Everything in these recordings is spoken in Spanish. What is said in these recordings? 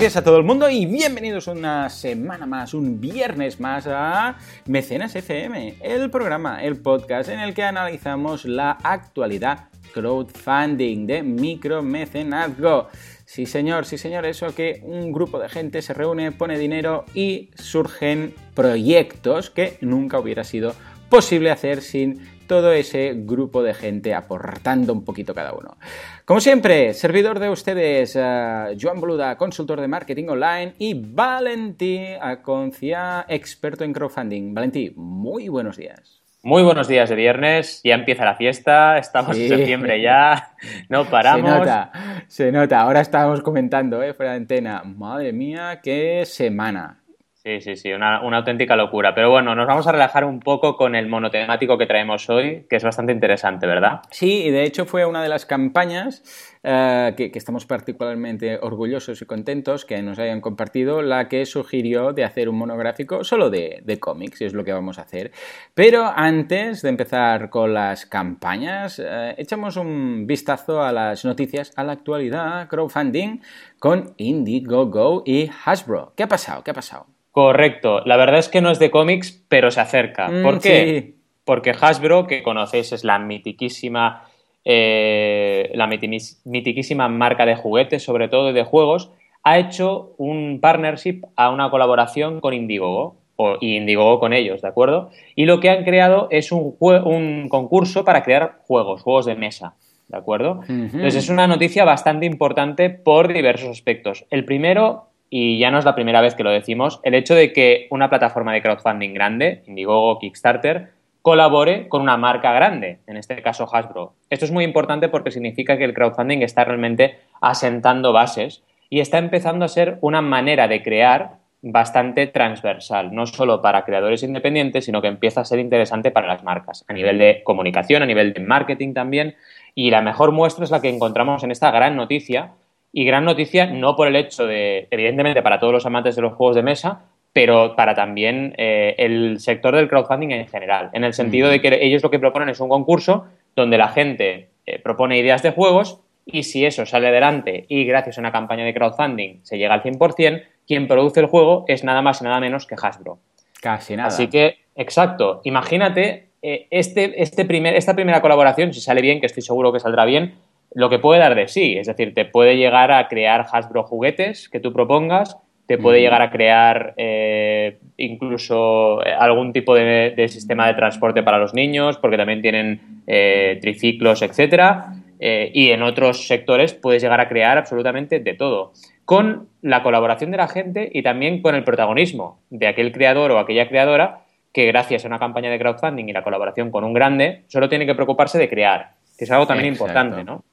días a todo el mundo y bienvenidos una semana más, un viernes más a Mecenas FM, el programa, el podcast en el que analizamos la actualidad crowdfunding de micromecenazgo. Sí señor, sí señor, eso que un grupo de gente se reúne, pone dinero y surgen proyectos que nunca hubiera sido posible hacer sin todo ese grupo de gente aportando un poquito cada uno. Como siempre, servidor de ustedes, uh, Joan Boluda, consultor de marketing online y Valentí Aconcia, experto en crowdfunding. Valentí, muy buenos días. Muy buenos días de viernes, ya empieza la fiesta, estamos en septiembre ya, no paramos. Se nota, se nota. Ahora estábamos comentando, ¿eh? fuera de antena, madre mía, qué semana. Sí, sí, sí, una, auténtica locura. Pero bueno, nos vamos a relajar un poco con el monotemático que traemos hoy, que es bastante interesante, ¿verdad? Sí, y de hecho fue una de las campañas eh, que, estamos particularmente orgullosos y contentos que nos hayan compartido, la que sugirió de hacer un monográfico solo de, cómics, y es lo que vamos a hacer. Pero antes de empezar con las campañas, eh, echamos un vistazo a las noticias, a la actualidad, crowdfunding, con Indiegogo y Hasbro. ¿Qué ha pasado? ¿Qué ha pasado? Correcto. La verdad es que no es de cómics, pero se acerca. Mm, ¿Por qué? Porque Hasbro, que conocéis, es la mitiquísima, eh, la mitiquísima marca de juguetes, sobre todo y de juegos, ha hecho un partnership a una colaboración con Indiegogo y Indiegogo con ellos, ¿de acuerdo? Y lo que han creado es un, un concurso para crear juegos, juegos de mesa. ¿De acuerdo? Entonces es una noticia bastante importante por diversos aspectos. El primero y ya no es la primera vez que lo decimos, el hecho de que una plataforma de crowdfunding grande, Indiegogo, Kickstarter, colabore con una marca grande, en este caso Hasbro. Esto es muy importante porque significa que el crowdfunding está realmente asentando bases y está empezando a ser una manera de crear bastante transversal, no solo para creadores independientes, sino que empieza a ser interesante para las marcas, a nivel de comunicación, a nivel de marketing también. Y la mejor muestra es la que encontramos en esta gran noticia, y gran noticia, no por el hecho de, evidentemente, para todos los amantes de los juegos de mesa, pero para también eh, el sector del crowdfunding en general, en el sentido de que ellos lo que proponen es un concurso donde la gente eh, propone ideas de juegos y si eso sale adelante y gracias a una campaña de crowdfunding se llega al 100%, quien produce el juego es nada más y nada menos que Hasbro. Casi nada. Así que, exacto, imagínate eh, este, este primer, esta primera colaboración, si sale bien, que estoy seguro que saldrá bien, lo que puede dar de sí. Es decir, te puede llegar a crear Hasbro juguetes que tú propongas, te puede llegar a crear eh, incluso eh, algún tipo de, sistema de transporte para los niños, porque también tienen eh, triciclos, etcétera. y en otros sectores puedes llegar a crear absolutamente de todo. Con la colaboración de la gente y también con el protagonismo de aquel creador o aquella creadora que gracias a una campaña de crowdfunding y la colaboración con un grande, solo tiene que preocuparse de crear es algo también importante, ¿no?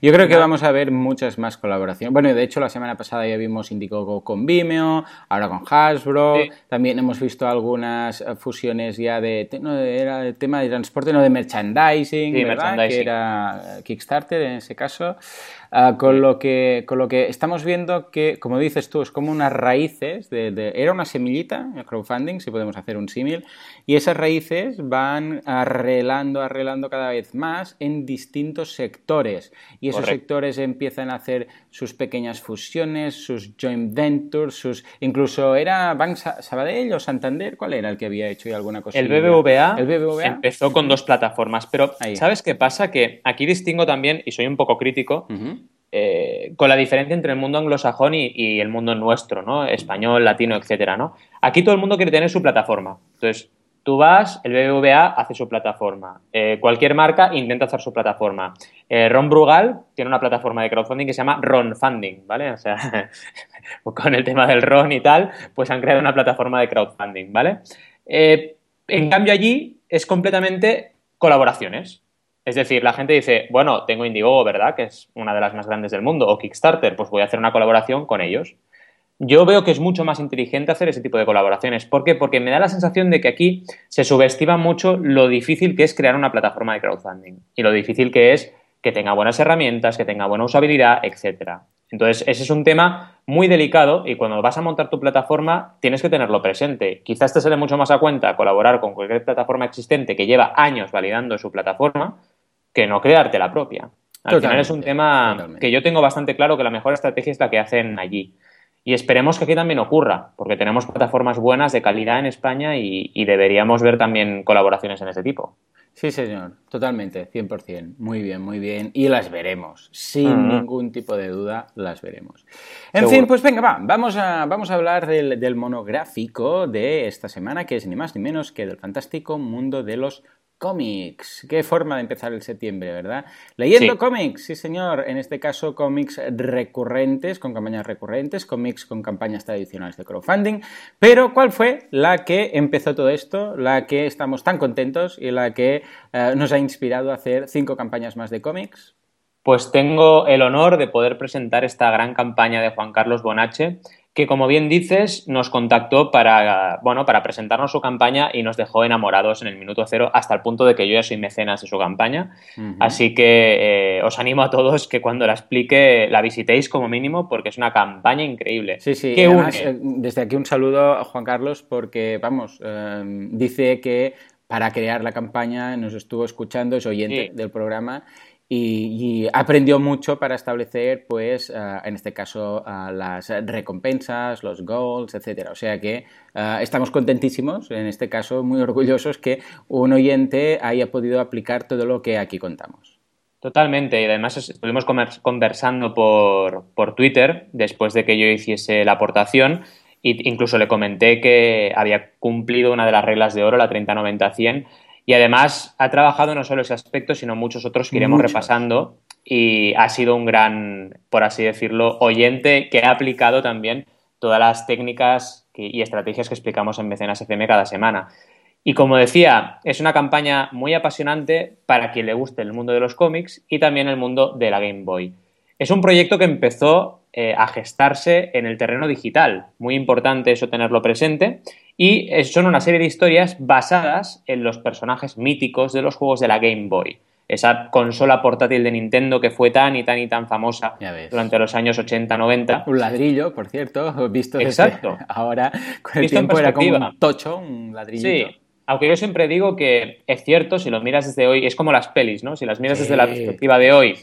Yo creo que vamos a ver muchas más colaboraciones. Bueno, de hecho, la semana pasada ya vimos Indiegogo con Vimeo, ahora con Hasbro, también hemos visto algunas eh, fusiones ya de, no, era el tema de transporte, no de merchandising, merchandising. que era Kickstarter en ese caso. Ah, con, lo que, con lo que estamos viendo que, como dices tú, es como unas raíces, de, era una semillita, el crowdfunding, si podemos hacer un símil, y esas raíces van arreglando, arreglando cada vez más en distintos sectores. Y esos sectores empiezan a hacer sus pequeñas fusiones, sus joint ventures, sus... Incluso era Bank Sabadell o Santander, ¿cuál era el que había hecho alguna cosa? El BBVA, el BBVA empezó con dos plataformas, pero ¿sabes qué pasa? Que aquí distingo también, y soy un poco crítico, eh, con la diferencia entre el mundo anglosajón y, el mundo nuestro, ¿no? Español, latino, etcétera, ¿no? Aquí todo el mundo quiere tener su plataforma. Entonces, tú vas, el BBVA hace su plataforma. Eh, cualquier marca intenta hacer su plataforma. Eh, Ron Brugal tiene una plataforma de crowdfunding que se llama Ron Funding, ¿vale? O sea, con el tema del Ron y tal, pues han creado una plataforma de crowdfunding, ¿vale? en cambio allí es completamente colaboraciones. Es decir, la gente dice, bueno, tengo Indiegogo, ¿verdad? Que es una de las más grandes del mundo, o Kickstarter, pues voy a hacer una colaboración con ellos. Yo veo que es mucho más inteligente hacer ese tipo de colaboraciones. ¿Por qué? Porque me da la sensación de que aquí se subestima mucho lo difícil que es crear una plataforma de crowdfunding y lo difícil que es que tenga buenas herramientas, que tenga buena usabilidad, etcétera. Entonces, ese es un tema muy delicado y cuando vas a montar tu plataforma tienes que tenerlo presente. Quizás te sale mucho más a cuenta colaborar con cualquier plataforma existente que lleva años validando su plataforma que no crearte la propia. Al final es un tema que yo tengo bastante claro que la mejor estrategia es la que hacen allí. Y esperemos que aquí también ocurra, porque tenemos plataformas buenas de calidad en España y, deberíamos ver también colaboraciones en ese tipo. Sí, señor, totalmente, 100%. Muy bien, muy bien. Y las veremos, sin ningún tipo de duda, las veremos. En fin, pues venga, va, vamos a, vamos a hablar del, del monográfico de esta semana, que es ni más ni menos que del fantástico mundo de los cómics. Qué forma de empezar el septiembre, ¿verdad? Leyendo cómics, sí señor. En este caso, cómics recurrentes, con campañas recurrentes, cómics con campañas tradicionales de crowdfunding. Pero, ¿cuál fue la que empezó todo esto? La que estamos tan contentos y la que eh, nos ha inspirado a hacer cinco campañas más de cómics. Pues tengo el honor de poder presentar esta gran campaña de Juan Carlos Bonache, que como bien dices, nos contactó para, bueno, para presentarnos su campaña y nos dejó enamorados en el minuto cero hasta el punto de que yo ya soy mecenas de su campaña. Así que eh, os animo a todos que cuando la explique la visitéis como mínimo porque es una campaña increíble. Sí, sí, además, eh, desde aquí un saludo a Juan Carlos porque, vamos, eh, dice que para crear la campaña nos estuvo escuchando, es oyente del programa y, aprendió mucho para establecer, pues, ah, en este caso, ah, las recompensas, los goals, etcétera. O sea que ah, estamos contentísimos, en este caso, muy orgullosos que un oyente haya podido aplicar todo lo que aquí contamos. Totalmente, y además estuvimos conversando por, por Twitter después de que yo hiciese la aportación e incluso le comenté que había cumplido una de las reglas de oro, la 30-90-100, y además ha trabajado no solo ese aspecto, sino muchos otros que iremos repasando. Y ha sido un gran, por así decirlo, oyente que ha aplicado también todas las técnicas y estrategias que explicamos en Mecenas FM cada semana. Y como decía, es una campaña muy apasionante para quien le guste el mundo de los cómics y también el mundo de la Game Boy. Es un proyecto que empezó eh, a gestarse en el terreno digital, muy importante eso tenerlo presente, y son una serie de historias basadas en los personajes míticos de los juegos de la Game Boy. Esa consola portátil de Nintendo que fue tan y tan y tan famosa durante los años 80-90. Un ladrillo, por cierto, visto Exacto. ahora con el tiempo era como un tocho, un ladrillo. Sí, aunque yo siempre digo que es cierto, si lo miras desde hoy, es como las pelis, ¿no? Si las miras desde la perspectiva de hoy,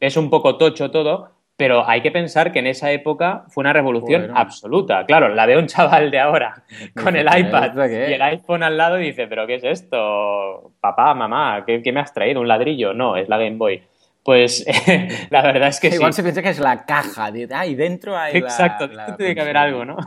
es un poco tocho todo, pero hay que pensar que en esa época fue una revolución absoluta. Claro, la ve un chaval de ahora con el iPad y el iPhone al lado y dice, pero ¿qué es esto? Papá, mamá, ¿qué, me has traído? ¿Un ladrillo? No, es la Game Boy. Pues la verdad es que Igual se piensa que es la caja, de, ah, y dentro hay Exacto, tiene que haber algo, ¿no?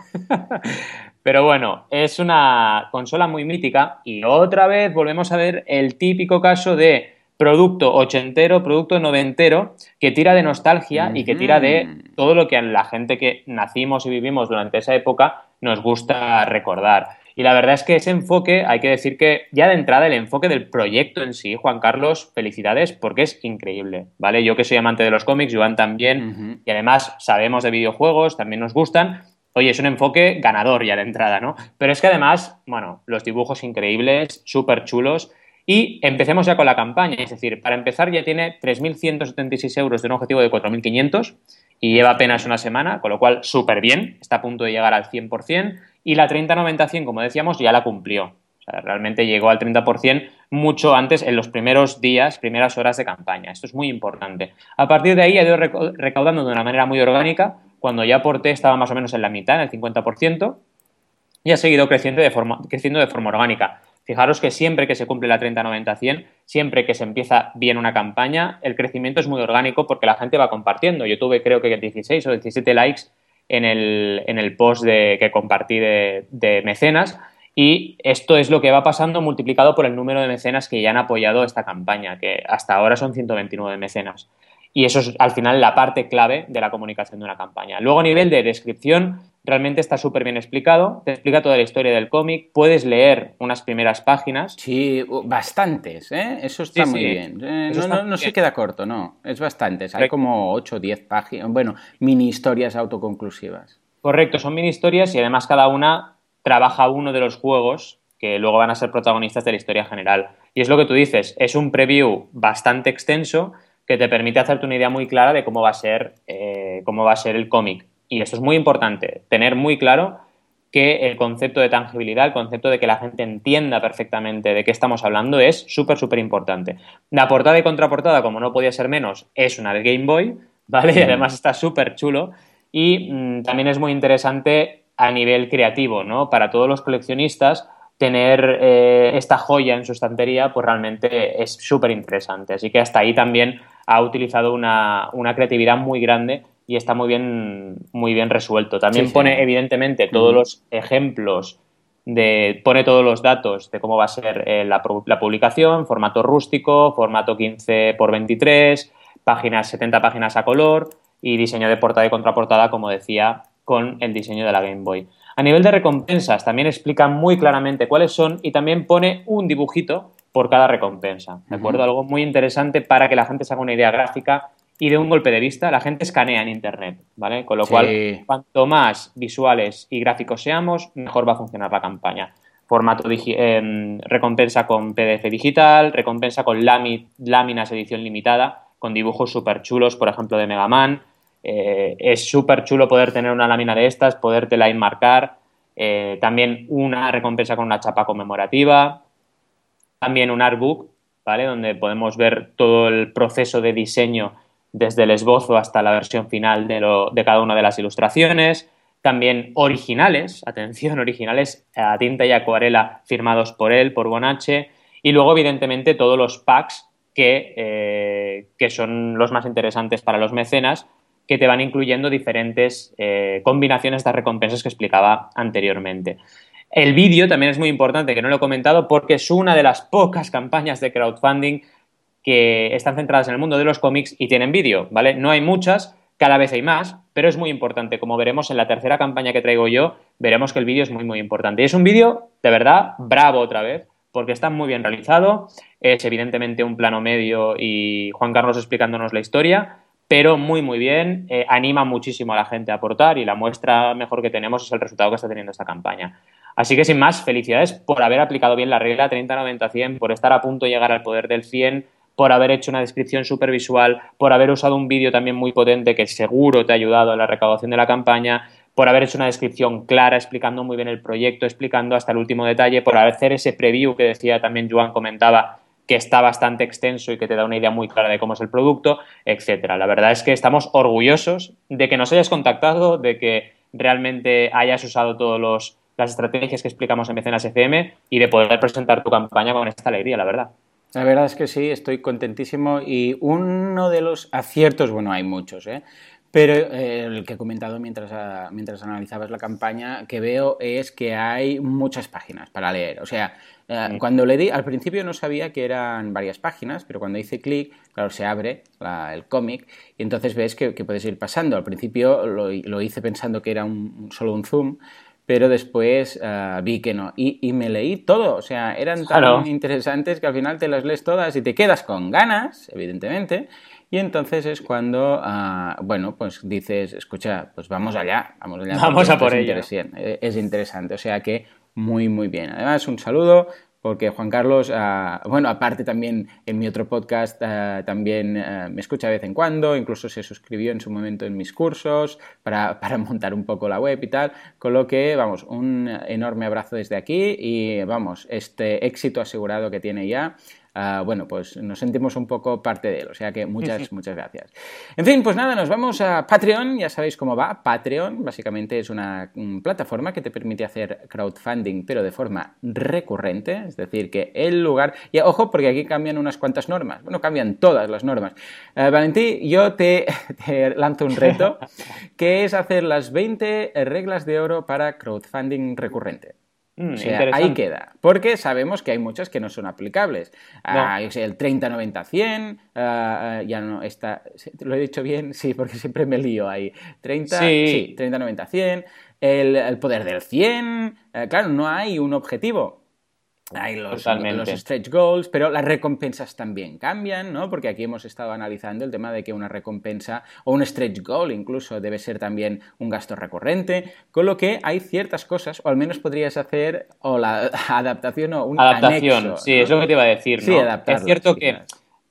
Pero bueno, es una consola muy mítica y otra vez volvemos a ver el típico caso de producto ochentero, producto noventero, que tira de nostalgia y que tira de todo lo que a la gente que nacimos y vivimos durante esa época nos gusta recordar. Y la verdad es que ese enfoque, hay que decir que ya de entrada el enfoque del proyecto en sí, Juan Carlos, felicidades porque es increíble, ¿vale? Yo que soy amante de los cómics, Joan también, y además sabemos de videojuegos, también nos gustan. Oye, es un enfoque ganador ya de entrada, ¿no? Pero es que además, bueno, los dibujos increíbles, súper chulos, y empecemos ya con la campaña, es decir, para empezar ya tiene 3.176 euros de un objetivo de 4.500 y lleva apenas una semana, con lo cual súper bien, está a punto de llegar al 100% y la 30-90-100, como decíamos, ya la cumplió. O sea, realmente llegó al 30% mucho antes, en los primeros días, primeras horas de campaña. Esto es muy importante. A partir de ahí ha ido recaudando de una manera muy orgánica. Cuando ya aporté estaba más o menos en la mitad, en el 50%, y ha seguido creciendo de forma, creciendo de forma orgánica. Fijaros que siempre que se cumple la 30-90-100, siempre que se empieza bien una campaña, el crecimiento es muy orgánico porque la gente va compartiendo. Yo tuve creo que 16 o 17 likes en el, en el post de, que compartí de, de mecenas y esto es lo que va pasando multiplicado por el número de mecenas que ya han apoyado esta campaña, que hasta ahora son 129 mecenas. Y eso es al final la parte clave de la comunicación de una campaña. Luego a nivel de descripción, realmente está súper bien explicado, te explica toda la historia del cómic, puedes leer unas primeras páginas. Sí, bastantes, ¿eh? Eso está muy bien. Eh, no, se queda corto, no, es bastantes. Hay como 8 o 10 páginas, bueno, mini historias autoconclusivas. Correcto, son mini historias y además cada una trabaja uno de los juegos que luego van a ser protagonistas de la historia general. Y es lo que tú dices, es un preview bastante extenso que te permite hacerte una idea muy clara de cómo va a ser, eh, cómo va a ser el cómic. Y esto es muy importante, tener muy claro que el concepto de tangibilidad, el concepto de que la gente entienda perfectamente de qué estamos hablando es súper, súper importante. La portada y contraportada, como no podía ser menos, es una de Game Boy, ¿vale? Y además está súper chulo. y mm, también es muy interesante a nivel creativo, ¿no? Para todos los coleccionistas tener eh, esta joya en su estantería, pues realmente es súper interesante. Así que hasta ahí también ha utilizado una, creatividad muy grande y está muy bien, muy bien resuelto. También pone, evidentemente, todos los ejemplos de, pone todos los datos de cómo va a ser eh, la, la, publicación, formato rústico, formato 15 x 23, páginas, 70 páginas a color y diseño de portada y contraportada, como decía, con el diseño de la Game Boy. A nivel de recompensas, también explica muy claramente cuáles son y también pone un dibujito por cada recompensa. ¿De acuerdo? Algo muy interesante para que la gente se haga una idea gráfica y de un golpe de vista, la gente escanea en Internet, ¿vale? Con lo cual, cuanto más visuales y gráficos seamos, mejor va a funcionar la campaña. Formato eh, recompensa con PDF digital, recompensa con láminas edición limitada, con dibujos súper chulos, por ejemplo, de Mega Man, eh, es súper chulo poder tener una lámina de estas, podértela enmarcar. Eh, también una recompensa con una chapa conmemorativa. También un artbook, ¿vale? Donde podemos ver todo el proceso de diseño desde el esbozo hasta la versión final de, de cada una de las ilustraciones. También originales, atención, originales a tinta y acuarela firmados por él, por Bonache. Y luego, evidentemente, todos los packs que, eh, que son los más interesantes para los mecenas, que te van incluyendo diferentes eh, combinaciones de recompensas que explicaba anteriormente. El vídeo también es muy importante, que no lo he comentado, porque es una de las pocas campañas de crowdfunding que están centradas en el mundo de los cómics y tienen vídeo, ¿vale? No hay muchas, cada vez hay más, pero es muy importante. Como veremos en la tercera campaña que traigo yo, veremos que el vídeo es muy, muy importante. Y es un vídeo, de verdad, bravo otra vez, porque está muy bien realizado, es evidentemente un plano medio y Juan Carlos explicándonos la historia, pero muy muy bien, eh, anima muchísimo a la gente a aportar y la muestra mejor que tenemos es el resultado que está teniendo esta campaña. Así que sin más, felicidades por haber aplicado bien la regla 30-90-100, por estar a punto de llegar al poder del 100, por haber hecho una descripción súper visual, por haber usado un vídeo también muy potente que seguro te ha ayudado en la recaudación de la campaña, por haber hecho una descripción clara, explicando muy bien el proyecto, explicando hasta el último detalle, por hacer ese preview que decía también Joan comentaba que está bastante extenso y que te da una idea muy clara de cómo es el producto, etcétera. La verdad es que estamos orgullosos de que nos hayas contactado, de que realmente hayas usado todas las estrategias que explicamos en Mecenas FM y de poder presentar tu campaña con esta alegría, la verdad. La verdad es que sí, estoy contentísimo y uno de los aciertos, bueno, hay muchos, ¿eh? Pero eh, el que he comentado mientras, ah, mientras analizabas la campaña, que veo es que hay muchas páginas para leer. O sea, eh, cuando le di, al principio no sabía que eran varias páginas, pero cuando hice clic, claro, se abre el cómic y entonces ves que, puedes ir pasando. Al principio lo, hice pensando que era un, solo un zoom, pero después ah, vi que no. Y, me leí todo, o sea, eran tan interesantes que al final te las lees todas y te quedas con ganas, evidentemente, y entonces es cuando, ah, bueno, pues dices, escucha, pues vamos allá, vamos allá. Vamos a por ello. Eh, es interesante, o sea que muy, muy bien. Además, un saludo porque Juan Carlos, ah, bueno, aparte también en mi otro podcast ah, también me escucha de vez en cuando, incluso se suscribió en su momento en mis cursos para, para, montar un poco la web y tal, con lo que, vamos, un enorme abrazo desde aquí y, vamos, este éxito asegurado que tiene ya Ah, bueno, pues nos sentimos un poco parte de él. O sea que muchas, muchas gracias. En fin, pues nada, nos vamos a Patreon. Ya sabéis cómo va. Patreon básicamente es una plataforma que te permite hacer crowdfunding, pero de forma recurrente. Es decir, que el lugar. Y ojo, porque aquí cambian unas cuantas normas. Bueno, cambian todas las normas. Uh, Valentín, yo te, te lanzo un reto, que es hacer las 20 reglas de oro para crowdfunding recurrente. Mm, ahí queda. Porque sabemos que hay muchas que no son aplicables. Ah, el 30-90-100, ya no está. ¿Lo he dicho bien? Sí, porque siempre me lío ahí. 30, sí, 30-90-100. El, el, poder del 100. Eh, claro, no hay un objetivo. Hay los, los, stretch goals, pero las recompensas también cambian, ¿no? Porque aquí hemos estado analizando el tema de que una recompensa o un stretch goal incluso debe ser también un gasto recurrente, con lo que hay ciertas cosas, o al menos podrías hacer o la adaptación o un Adaptación, sí, es lo que te iba a decir, ¿no? Sí, es cierto que,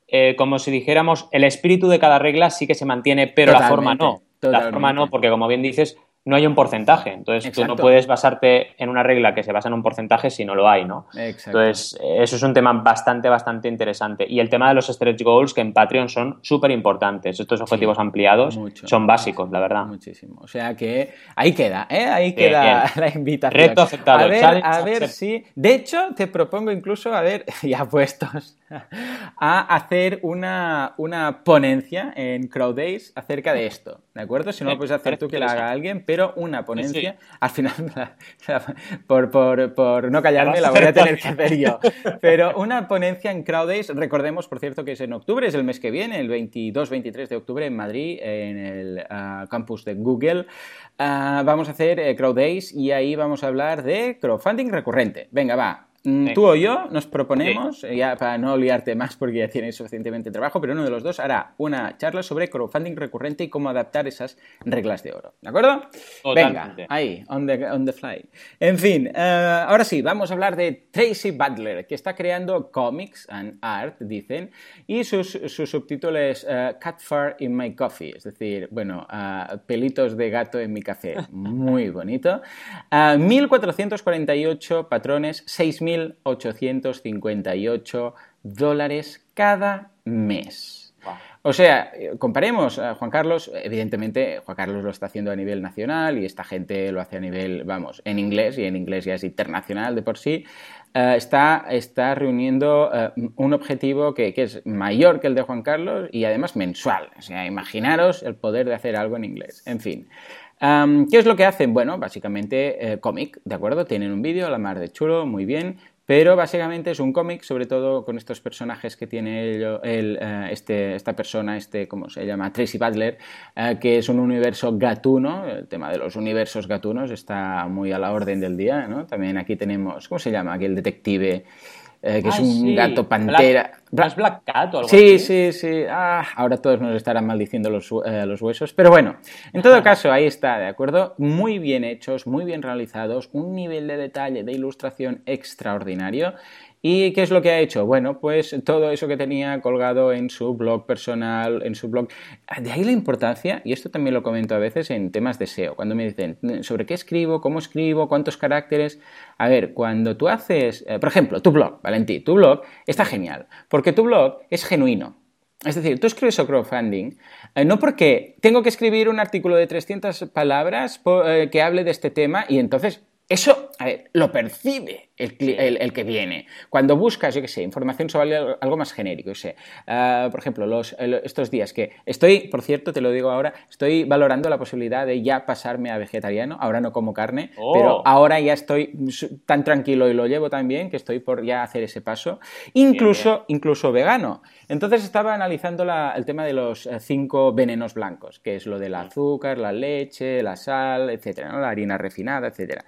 eh, como si dijéramos, el espíritu de cada regla sí que se mantiene, pero la forma no. La forma no, porque como bien dices, no hay un porcentaje. Entonces, tú no puedes basarte en una regla que se basa en un porcentaje si no lo hay, ¿no? Entonces, eso es un tema bastante, bastante interesante. Y el tema de los stretch goals, que en Patreon son súper importantes. Estos objetivos ampliados son básicos, la verdad. Muchísimo. O sea que ahí queda, ¿eh? Ahí queda la invitación. Reto aceptado. A ver, a ver si... De hecho, te propongo incluso, a ver, ya puestos, a hacer una, una ponencia en Crowd Days acerca de esto, ¿de acuerdo? Si no lo puedes hacer tú, que la haga alguien, pero una ponencia, al final, por, por, por, no callarme, la voy a tener que hacer yo. Pero una ponencia en Crowd Days, recordemos, por cierto, que es en octubre, es el mes que viene, el 22-23 de octubre en Madrid, en el ah, campus de Google. Ah, vamos a hacer eh, Days y ahí vamos a hablar de crowdfunding recurrente. Venga, va, Mm, tú o yo nos proponemos, eh, ya para no liarte más porque ya tienes suficientemente trabajo, pero uno de los dos hará una charla sobre crowdfunding recurrente y cómo adaptar esas reglas de oro. ¿De acuerdo? Venga, ahí, on the, on the fly. En fin, eh, ahora sí, vamos a hablar de Tracy Butler, que está creando comics and art, dicen, y sus, su subtítulo es uh, Cat Fur in My Coffee, es decir, bueno, pelitos de gato en mi café. Muy bonito. 1448 patrones, 6000 1.858 dólares cada mes. O sea, comparemos a Juan Carlos, evidentemente Juan Carlos lo está haciendo a nivel nacional y esta gente lo hace a nivel, vamos, en inglés y en inglés ya es internacional de por sí, eh, está, está, reuniendo eh, un objetivo que, es mayor que el de Juan Carlos y además mensual. O sea, imaginaros el poder de hacer algo en inglés. En fin. ¿Qué es lo que hacen? Bueno, básicamente eh, cómic, ¿de acuerdo? Tienen un vídeo, la mar de chulo, muy bien, pero básicamente es un cómic, sobre todo con estos personajes que tiene el, eh, este, esta persona, este, ¿cómo se llama? Tracy Butler, eh, que es un universo gatuno. El tema de los universos gatunos está muy a la orden del día, ¿no? También aquí tenemos, ¿cómo se llama? Aquí el detective eh, que es un gato pantera. Black, Black Cat o algo sí, Sí, sí, ah, ahora todos nos estarán maldiciendo los, eh, los, huesos. Pero bueno, en todo caso, ahí está, ¿de acuerdo? Muy bien hechos, muy bien realizados, un nivel de detalle, de ilustración extraordinario. ¿Y qué es lo que ha hecho? Bueno, pues todo eso que tenía colgado en su blog personal, en su blog. De ahí la importancia, y esto también lo comento a veces en temas de SEO, cuando me dicen sobre qué escribo, cómo escribo, cuántos caracteres. A ver, cuando tú haces, eh, por ejemplo, tu blog, Valentí, tu blog está genial, porque tu blog es genuino. Es decir, tú escribes sobre crowdfunding eh, no porque tengo que escribir un artículo de 300 palabras eh, que hable de este tema y entonces eso, a ver, lo percibe el, que viene. Cuando buscas, yo qué sé, información sobre algo más genérico, sé, ah, por ejemplo, los, estos días que estoy, por cierto, te lo digo ahora, estoy valorando la posibilidad de ya pasarme a vegetariano, ahora no como carne, oh. pero ahora ya estoy tan tranquilo y lo llevo tan bien que estoy por ya hacer ese paso, incluso, incluso vegano. Entonces estaba analizando el tema de los eh, cinco venenos blancos, que es lo del azúcar, la leche, la sal, etcétera, la harina refinada, etcétera.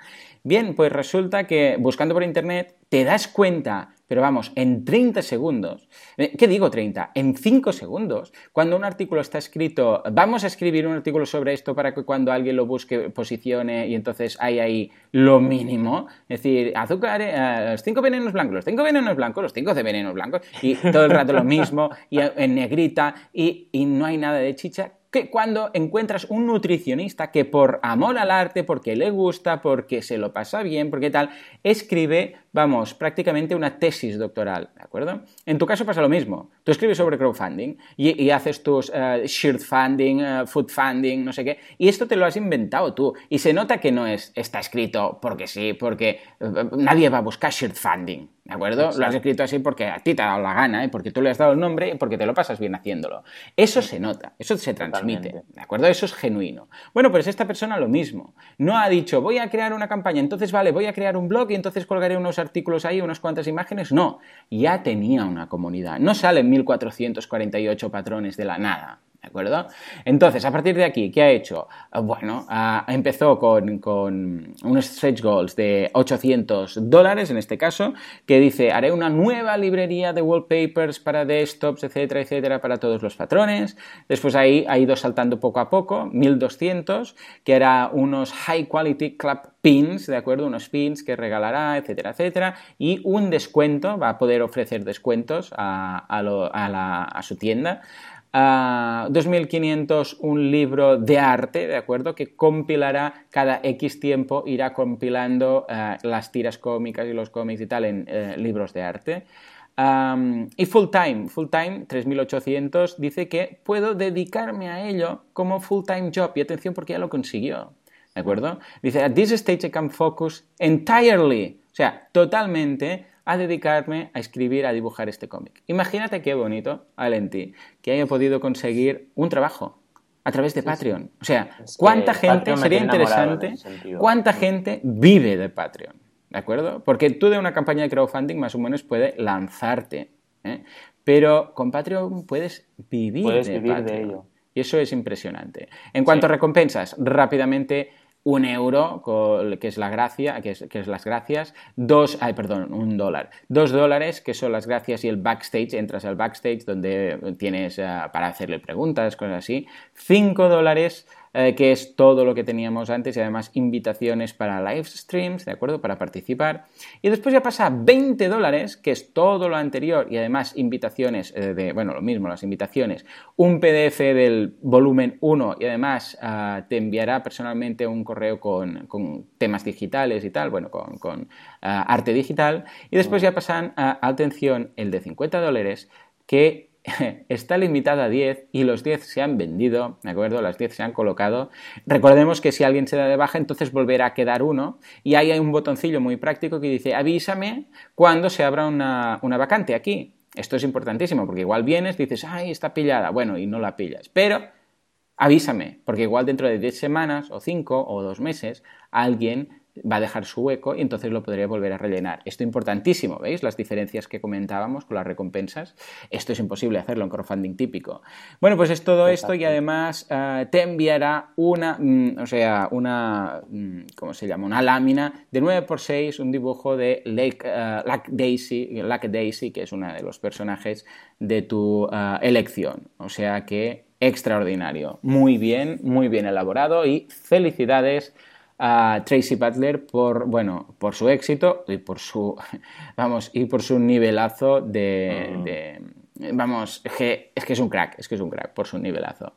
Bien, pues resulta que buscando por internet te das cuenta, pero vamos, en 30 segundos, eh, ¿qué digo 30? En 5 segundos, cuando un artículo está escrito, vamos a escribir un artículo sobre esto para que cuando alguien lo busque posicione y entonces hay ahí lo mínimo, es decir, azúcar, eh, los 5 venenos blancos, los 5 venenos blancos, los 5 de venenos blancos, y todo el rato lo mismo, y en negrita, y, y no hay nada de chicha, que cuando encuentras un nutricionista que por amor al arte, porque le gusta, porque se lo pasa bien, porque tal, escribe, vamos, prácticamente una tesis doctoral, ¿de acuerdo? En tu caso pasa lo mismo. Tú escribes sobre crowdfunding y, haces tus uh, shirt funding, uh, food funding, no sé qué, y esto te lo has inventado tú. Y se nota que no es, está escrito porque sí, porque uh, nadie va a buscar shirt funding. ¿De acuerdo? Lo has escrito así porque a ti te ha dado la gana, ¿eh? porque tú le has dado el nombre y porque te lo pasas bien haciéndolo. Eso se nota, eso se transmite, ¿de acuerdo? Eso es genuino. Bueno, pues esta persona lo mismo. No ha dicho, voy a crear una campaña, entonces vale, voy a crear un blog y entonces colgaré unos artículos ahí, unas cuantas imágenes. No, ya tenía una comunidad. No salen 1448 patrones de la nada. ¿De acuerdo? Entonces, a partir de aquí, ¿qué ha hecho? Ah, bueno, ah, empezó con, unos stretch goals de 800 dólares, en este caso, que dice, haré una nueva librería de wallpapers para desktops, etcétera, etcétera, para todos los patrones. Después ahí ha ido saltando poco a poco, 1200, que era unos high quality club pins, ¿de acuerdo? Unos pins que regalará, etcétera, etcétera. Y un descuento, va a poder ofrecer descuentos a, a su tienda 2.500 un libro de arte, ¿de acuerdo? Que compilará cada X tiempo, irá compilando eh, las tiras cómicas y los cómics y tal en eh, libros de arte. y full time, full time 3800 dice que puedo dedicarme a ello como full time job y atención porque ya lo consiguió, ¿de acuerdo? Dice, at this stage I can focus entirely, o sea, totalmente a dedicarme a escribir, a dibujar este cómic. Imagínate qué bonito, Alenti, que haya podido conseguir un trabajo a través de Patreon. O sea, ¿cuánta gente, sería interesante, cuánta gente vive de Patreon? ¿De acuerdo? Porque tú de una campaña de crowdfunding más o menos puedes lanzarte, ¿eh? pero con Patreon puedes vivir, de, Patreon. ello. Y eso es impresionante. En cuanto a recompensas, rápidamente un euro, que es que es, las gracias, dos, ay, perdón, un dólar, dos dólares, que son las gracias y el backstage, entras al backstage donde tienes eh, para hacerle preguntas, cosas así, cinco dólares eh, que es todo lo que teníamos antes y además invitaciones para live streams, ¿de acuerdo? Para participar. Y después ya pasa a 20 dólares, que es todo lo anterior y además invitaciones eh, de, bueno, lo mismo, las invitaciones, un PDF del volumen 1 y además ah, te enviará personalmente un correo con, temas digitales y tal, bueno, con, ah, arte digital. Y después ya pasan a, atención, el de 50 dólares, que está limitado a 10 y los 10 se han vendido, ¿de acuerdo? Las 10 se han colocado. Recordemos que si alguien se da de baja, entonces volverá a quedar uno y ahí hay un botoncillo muy práctico que dice avísame cuando se abra una, una vacante aquí. Esto es importantísimo porque igual vienes, dices, ay, está pillada, bueno, y no la pillas. Pero avísame, porque igual dentro de 10 semanas o 5 o 2 meses alguien va a dejar su hueco y entonces lo podría volver a rellenar. Esto es importantísimo, ¿veis? Las diferencias que comentábamos con las recompensas. Esto es imposible hacerlo en crowdfunding típico. Bueno, pues es todo esto y además eh, te enviará una, mm, o sea, una, mm, ¿cómo se llama? Una lámina de 9x6, un dibujo de Lake, uh, Daisy, Daisy, que es una de los personajes de tu eh, elección. O sea que extraordinario. Muy bien, muy bien elaborado y felicidades a Tracy Butler por, bueno, por su éxito y por su, vamos, y por su nivelazo de, mm. vamos, es que, es que es un crack, es que es un crack por su nivelazo.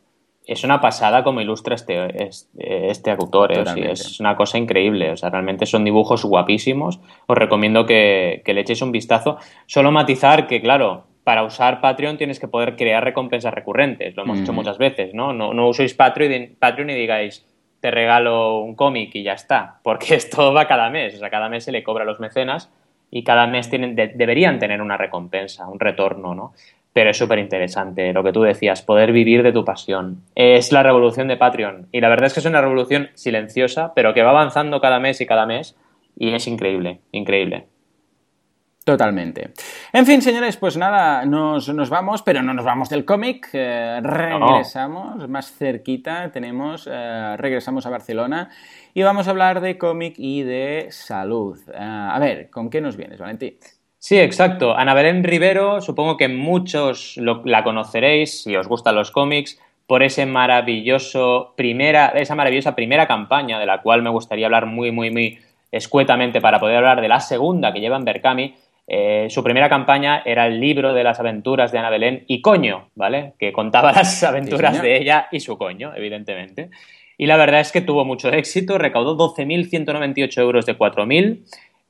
Es una pasada como ilustra este, este, este autor, ¿eh? es una cosa increíble, o sea, realmente son dibujos guapísimos, os recomiendo que, le echéis un vistazo. Solo matizar que, claro, para usar Patreon tienes que poder crear recompensas recurrentes, lo hemos hecho muchas veces, ¿no? No, no uséis Patreon, Patreon y digáis, te regalo un cómic y ya está, porque esto va cada mes, o sea, cada mes se le cobra a los mecenas y cada mes tienen, deberían tener una recompensa, un retorno, ¿no? Pero es súper interesante lo que tú decías, poder vivir de tu pasión. Es la revolución de Patreon y la verdad es que es una revolución silenciosa, pero que va avanzando cada mes y cada mes y es increíble, increíble. Totalmente. En fin, señores, pues nada, nos, vamos, pero no nos vamos del cómic. Eh, regresamos, más cerquita tenemos, eh, regresamos a Barcelona y vamos a hablar de cómic y de salud. Eh, a ver, ¿con qué nos vienes, Valentín? Sí, exacto. Ana Belén Rivero, supongo que muchos la conoceréis si os gustan los cómics por ese maravilloso primera, esa maravillosa primera campaña de la cual me gustaría hablar muy, muy, muy escuetamente para poder hablar de la segunda que lleva en Berkami eh, su primera campaña era el libro de las aventuras de Ana Belén y Coño, ¿vale? Que contaba las aventuras de ella y su coño, evidentemente. Y la verdad es que tuvo mucho éxito, recaudó 12.198 euros de 4.000.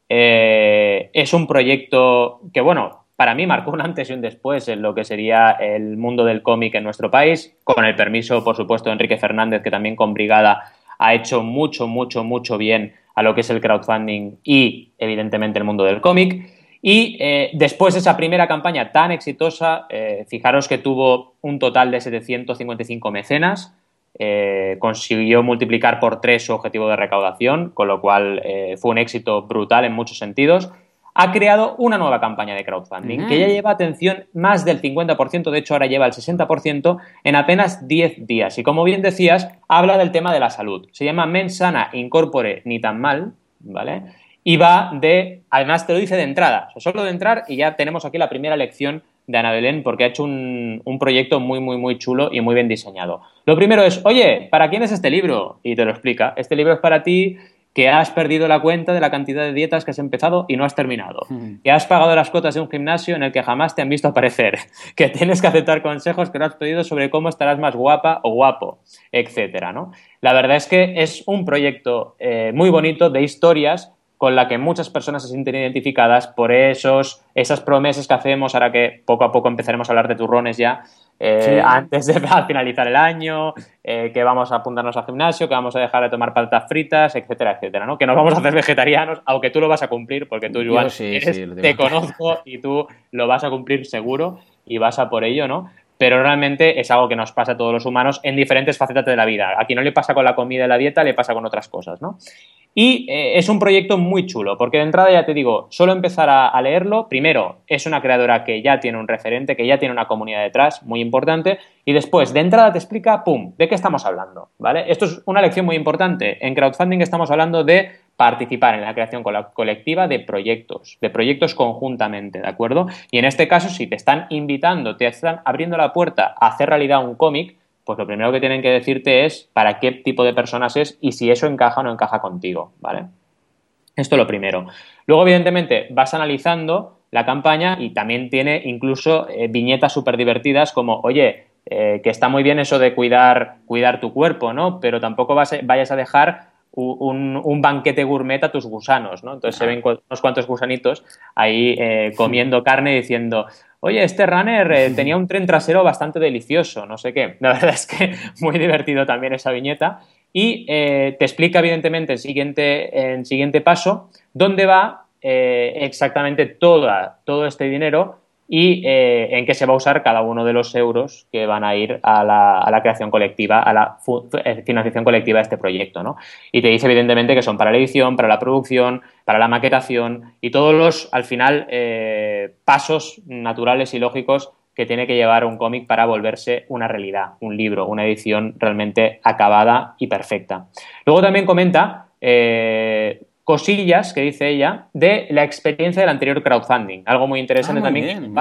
Eh, es un proyecto que, bueno, para mí marcó un antes y un después en lo que sería el mundo del cómic en nuestro país, con el permiso, por supuesto, de Enrique Fernández, que también con Brigada ha hecho mucho, mucho, mucho bien a lo que es el crowdfunding y, evidentemente, el mundo del cómic. Y eh, después de esa primera campaña tan exitosa, eh, fijaros que tuvo un total de 755 mecenas, eh, consiguió multiplicar por tres su objetivo de recaudación, con lo cual fue un éxito brutal en muchos sentidos. Ha creado una nueva campaña de crowdfunding que ya lleva atención más del 50%, de hecho ahora lleva el 60% en apenas 10 días. Y como bien decías, habla del tema de la salud. Se llama Mensana Incorpore Ni Tan Mal, ¿vale? Y va de, además te lo dice de entrada, solo de entrar y ya tenemos aquí la primera lección de Ana Belén porque ha hecho un, proyecto muy, muy, muy chulo y muy bien diseñado. Lo primero es, oye, ¿para quién es este libro? Y te lo explica. Este libro es para ti que has perdido la cuenta de la cantidad de dietas que has empezado y no has terminado, que has pagado las cuotas de un gimnasio en el que jamás te han visto aparecer, que tienes que aceptar consejos que no has pedido sobre cómo estarás más guapa o guapo, etcétera, ¿no? La verdad es que es un proyecto eh, muy bonito de historias con la que muchas personas se sienten identificadas por esos, esas promesas que hacemos, ahora que poco a poco empezaremos a hablar de turrones ya, eh, antes de finalizar el año, eh, que vamos a apuntarnos al gimnasio, que vamos a dejar de tomar patatas fritas, etcétera, etcétera, ¿no? Que nos vamos a hacer vegetarianos, aunque tú lo vas a cumplir, porque tú, Joan, te conozco y tú lo vas a cumplir seguro y vas a por ello, ¿no? Pero realmente es algo que nos pasa a todos los humanos en diferentes facetas de la vida. A quien no le pasa con la comida y la dieta, le pasa con otras cosas, ¿no? Y eh, es un proyecto muy chulo, porque de entrada ya te digo, solo empezar a, leerlo, primero es una creadora que ya tiene un referente, que ya tiene una comunidad detrás, muy importante, y después de entrada te explica, ¡pum!, ¿de qué estamos hablando? ¿Vale? Esto es una lección muy importante. En crowdfunding estamos hablando de participar en la creación colectiva de proyectos, de proyectos conjuntamente, ¿de acuerdo? Y en este caso, si te están invitando, te están abriendo la puerta a hacer realidad un cómic, pues lo primero que tienen que decirte es para qué tipo de personas es y si eso encaja o no encaja contigo, ¿vale? Esto es lo primero. Luego, evidentemente, vas analizando la campaña y también tiene incluso eh, viñetas súper divertidas como, oye, eh, que está muy bien eso de cuidar, cuidar tu cuerpo, ¿no? Pero tampoco vas vayas a dejar un, banquete gourmet a tus gusanos, ¿no? Entonces se ven unos cuantos gusanitos ahí eh, comiendo carne diciendo, oye, este runner eh, tenía un tren trasero bastante delicioso, no sé qué. La verdad es que muy divertido también esa viñeta. Y eh, te explica, evidentemente, el siguiente, en siguiente paso, dónde va exactamente toda, todo este dinero y eh, en qué se va a usar cada uno de los euros que van a ir a la, creación colectiva, a la eh, financiación colectiva de este proyecto. ¿no? Y te dice evidentemente que son para la edición, para la producción, para la maquetación y todos los, al final, eh, pasos naturales y lógicos que tiene que llevar un cómic para volverse una realidad, un libro, una edición realmente acabada y perfecta. Luego también comenta cosillas que dice ella de la experiencia del anterior crowdfunding. Algo muy interesante ah, también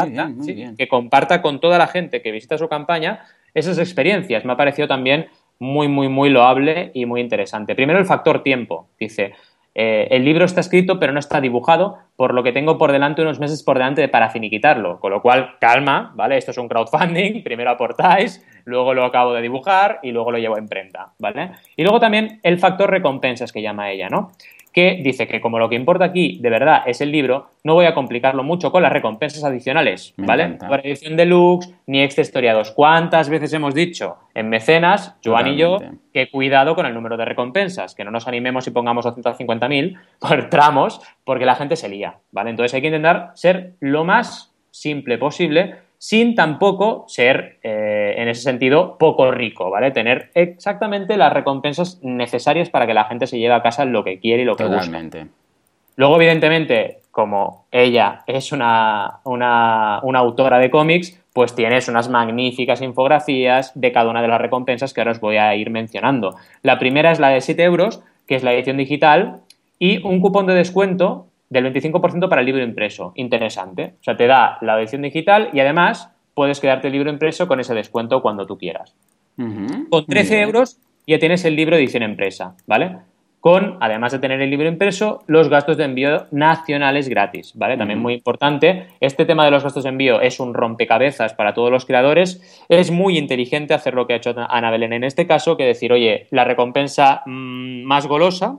que, comparta, con toda la gente que visita su campaña esas experiencias. Me ha parecido también muy, muy, muy loable y muy interesante. Primero el factor tiempo. Dice, eh, el libro está escrito pero no está dibujado, por lo que tengo por delante unos meses por delante para finiquitarlo. Con lo cual, calma, ¿vale? Esto es un crowdfunding, primero aportáis, luego lo acabo de dibujar y luego lo llevo a imprenta, ¿vale? Y luego también el factor recompensas que llama ella, ¿no? Que dice que como lo que importa aquí de verdad es el libro, no voy a complicarlo mucho con las recompensas adicionales, ¿vale? No edición deluxe ni extra historiados. ¿Cuántas veces hemos dicho en mecenas, Joan y yo, que cuidado con el número de recompensas, que no nos animemos y pongamos 250.000 por tramos, porque la gente se lía, ¿vale? Entonces hay que intentar ser lo más simple posible sin tampoco ser, eh, en ese sentido, poco rico, ¿vale? Tener exactamente las recompensas necesarias para que la gente se lleve a casa lo que quiere y lo que Totalmente. Luego, evidentemente, como ella es una, una, una autora de cómics, pues tienes unas magníficas infografías de cada una de las recompensas que ahora os voy a ir mencionando. La primera es la de 7 euros, que es la edición digital, y un cupón de descuento del 25% para el libro impreso. Interesante. O sea, te da la edición digital y además puedes quedarte el libro impreso con ese descuento cuando tú quieras. Con 13 euros ya tienes el libro de edición empresa, ¿vale? Con, además de tener el libro impreso, los gastos de envío nacionales gratis, ¿vale? También muy importante. Este tema de los gastos de envío es un rompecabezas para todos los creadores. Es muy inteligente hacer lo que ha hecho Ana Belén en este caso, que decir, oye, la recompensa mm, más golosa,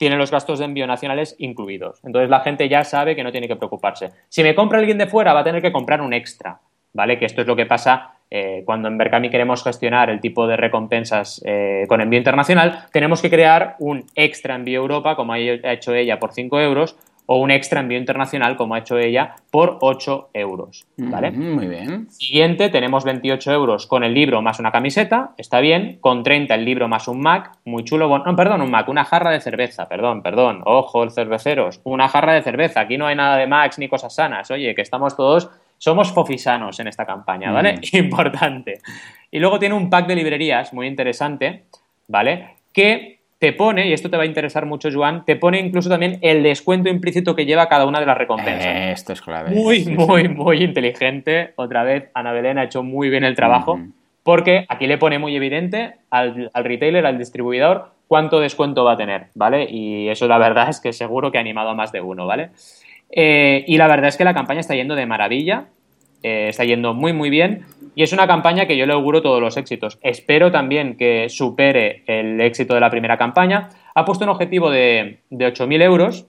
tiene los gastos de envío nacionales incluidos. Entonces la gente ya sabe que no tiene que preocuparse. Si me compra alguien de fuera, va a tener que comprar un extra, ¿vale? Que esto es lo que pasa eh, cuando en Berkami queremos gestionar el tipo de recompensas eh, con envío internacional, tenemos que crear un extra envío Europa, como ha hecho ella, por 5 euros, o un extra envío internacional, como ha hecho ella, por 8 euros. ¿Vale? muy bien. Siguiente, tenemos 28 euros con el libro más una camiseta, está bien. Con 30 el libro más un Mac, muy chulo. no, perdón, un Mac, una jarra de cerveza, perdón, perdón. Ojo, el cerveceros. Una jarra de cerveza. Aquí no hay nada de Macs ni cosas sanas. Oye, que estamos todos somos fofisanos en esta campaña, ¿vale? Importante. Y luego tiene un pack de librerías muy interesante, ¿vale? Que te pone, y esto te va a interesar mucho, Joan, te pone incluso también el descuento implícito que lleva cada una de las recompensas. Eh, esto es clave. Muy, muy, muy inteligente. Otra vez, Ana Belén ha hecho muy bien el trabajo, porque aquí le pone muy evidente al, retailer, al distribuidor, cuánto descuento va a tener, ¿vale? Y eso la verdad es que seguro que ha animado a más de uno, ¿vale? Eh, y la verdad es que la campaña está yendo de maravilla, eh, está yendo muy muy bien y es una campaña que yo le auguro todos los éxitos. Espero también que supere el éxito de la primera campaña. Ha puesto un objetivo de, de 8.000 euros,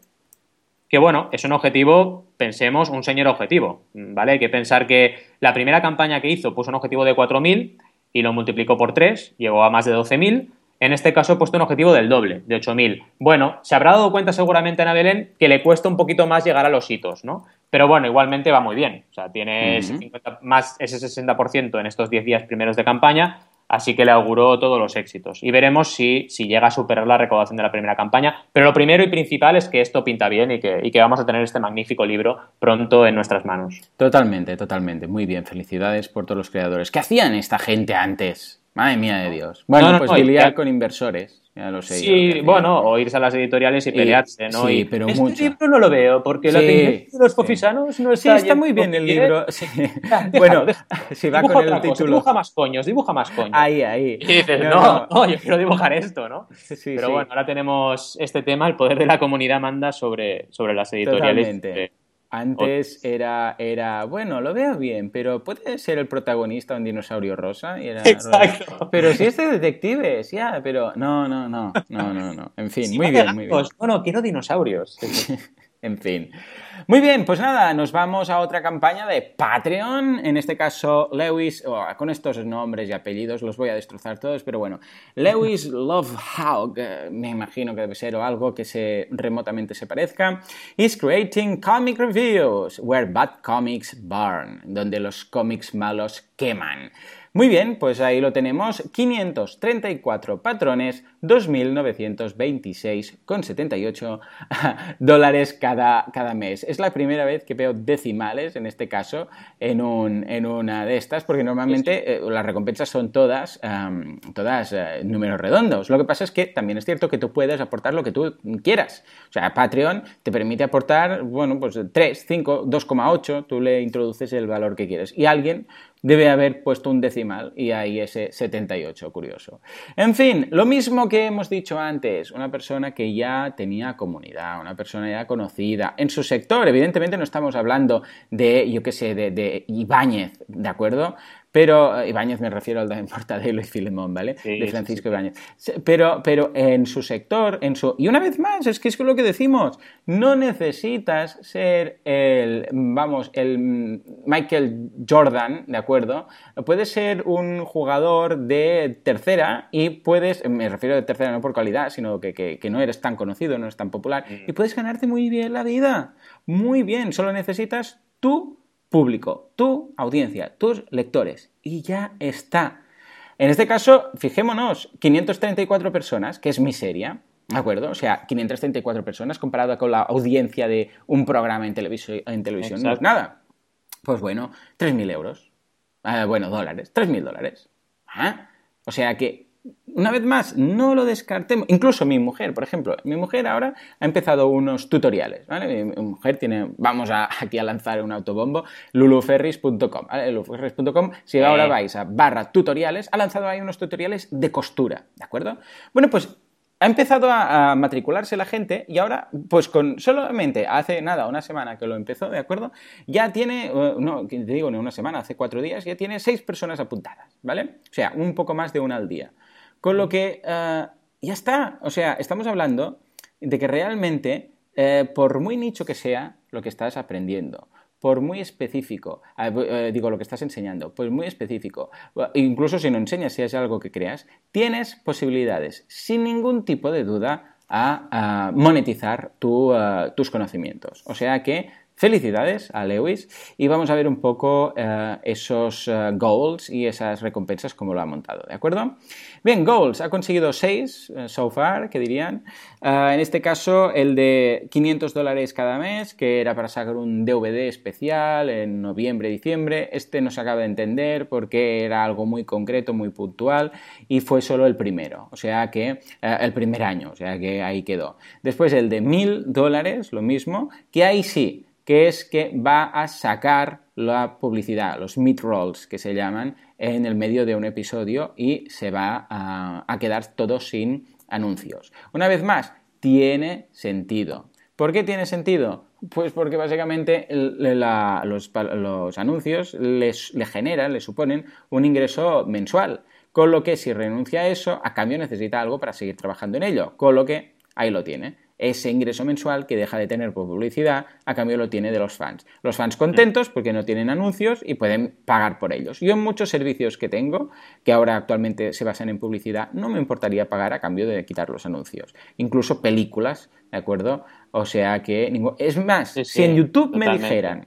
que bueno, es un objetivo, pensemos, un señor objetivo, ¿vale? Hay que pensar que la primera campaña que hizo puso un objetivo de 4.000 y lo multiplicó por 3, llegó a más de 12.000. En este caso he puesto un objetivo del doble, de 8.000. Bueno, se habrá dado cuenta seguramente Ana Belén que le cuesta un poquito más llegar a los hitos, ¿no? Pero bueno, igualmente va muy bien. O sea, tiene más ese 60% en estos 10 días primeros de campaña, así que le auguró todos los éxitos. Y veremos si, si, llega a superar la recaudación de la primera campaña. Pero lo primero y principal es que esto pinta bien y que, y que vamos a tener este magnífico libro pronto en nuestras manos. Totalmente, totalmente. Muy bien. Felicidades por todos los creadores. ¿Qué hacían esta gente antes? Madre mía de Dios. Bueno, pues no, con inversores. Ya lo sé. Sí, bueno, o irse a las editoriales y pelearse, ¿no? Sí, pero este mucho. libro no lo veo, porque la tendencia de los fofisanos no está. Sí, está muy bien el libro. Sí. bueno, si va con el título. dibuja más coños, dibuja más coños. Ahí, ahí. Y dices, no, no, yo quiero dibujar esto, ¿no? Sí, pero bueno, ahora tenemos este tema, el poder de la comunidad manda sobre, sobre las editoriales. Totalmente. Antes era, era, bueno, lo veo bien, pero puede ser el protagonista un dinosaurio rosa. Y era, Exacto. Pero si es de detectives, ya, pero no, no, no, no, no, no. En fin, muy bien, muy bien. Bueno, quiero dinosaurios. en fin. Muy bien, pues nada, nos vamos a otra campaña de Patreon. En este caso, Lewis, oh, con estos nombres y apellidos los voy a destrozar todos, pero bueno, Lewis Love Hawk, eh, me imagino que debe ser o algo que se remotamente se parezca, is creating comic reviews where bad comics burn, donde los cómics malos queman. Muy bien, pues ahí lo tenemos, 534 patrones, 2.926,78 dólares cada, cada mes. Es la primera vez que veo decimales, en este caso, en, un, en una de estas, porque normalmente eh, las recompensas son todas, todas eh, números redondos. Lo que pasa es que también es cierto que tú puedes aportar lo que tú quieras. O sea, Patreon te permite aportar, bueno, pues 3, 5, 2,8, tú le introduces el valor que quieres. Y alguien debe haber puesto un decimal y ahí ese 78, curioso. En fin, lo mismo que hemos dicho antes, una persona que ya tenía comunidad, una persona ya conocida en su sector, evidentemente no estamos hablando de, yo qué sé, de, de Ibáñez, ¿de acuerdo? Pero eh, Ibáñez me refiero al de Mortadelo y Filemón, ¿vale? de Francisco Ibáñez. Pero, pero en su sector, en su. Y una vez más, es que es lo que decimos. No necesitas ser el. Vamos, el Michael Jordan, ¿de acuerdo? Puedes ser un jugador de tercera y puedes. Me refiero de tercera no por calidad, sino que, que, que no eres tan conocido, no eres tan popular. Mm. Y puedes ganarte muy bien la vida. Muy bien. Solo necesitas tú público, tu audiencia, tus lectores. Y ya está. En este caso, fijémonos, 534 personas, que es miseria, ¿de acuerdo? O sea, 534 personas comparado con la audiencia de un programa en, televisión, en televisión no es nada. Pues bueno, 3.000 euros. Ah, bueno, dólares, 3.000 dólares. ¿Ah? O sea que una vez más, no lo descartemos. Incluso mi mujer, por ejemplo, mi mujer ahora ha empezado unos tutoriales. ¿vale? Mi mujer tiene, vamos a, aquí a lanzar un autobombo, luluferris.com. Luluferris.com, si ahora vais a barra tutoriales, ha lanzado ahí unos tutoriales de costura, ¿de acuerdo? Bueno, pues ha empezado a, matricularse la gente y ahora, pues con solamente hace nada, una semana que lo empezó, ¿de acuerdo? Ya tiene, eh, no, te digo, ni una semana, hace cuatro días, ya tiene seis personas apuntadas, ¿vale? O sea, un poco más de una al día. Con lo que eh, ya está. O sea, estamos hablando de que realmente, eh, por muy nicho que sea lo que estás aprendiendo, por muy específico, eh, digo lo que estás enseñando, pues muy específico, incluso si no enseñas, si es algo que creas, tienes posibilidades, sin ningún tipo de duda, a, monetizar tus conocimientos. O sea que Felicidades a Lewis y vamos a ver un poco eh, esos eh, goals y esas recompensas como lo ha montado, ¿de acuerdo? Bien, goals, ha conseguido 6 eh, so far, que dirían. en este caso, el de 500 dólares cada mes, que era para sacar un DVD especial en noviembre, diciembre. Este no se acaba de entender porque era algo muy concreto, muy puntual y fue solo el primero, o sea que el primer año, o sea que ahí quedó. Después el de 1000 dólares, lo mismo, que ahí sí que es que va a sacar la publicidad, los mid-rolls que se llaman, en el medio de un episodio y se va a, quedar todo sin anuncios. Una vez más, tiene sentido. ¿Por qué tiene sentido? Pues porque básicamente los, anuncios les, le generan, le suponen un ingreso mensual. Con lo que si renuncia a eso, a cambio necesita algo para seguir trabajando en ello. Con lo que ahí lo tiene ese ingreso mensual que deja de tener por publicidad, a cambio lo tiene de los fans. Los fans contentos porque no tienen anuncios y pueden pagar por ellos. Yo en muchos servicios que tengo, que ahora actualmente se basan en publicidad, no me importaría pagar a cambio de quitar los anuncios. Incluso películas, ¿de acuerdo? O sea que... Es más, si en YouTube me dijeran,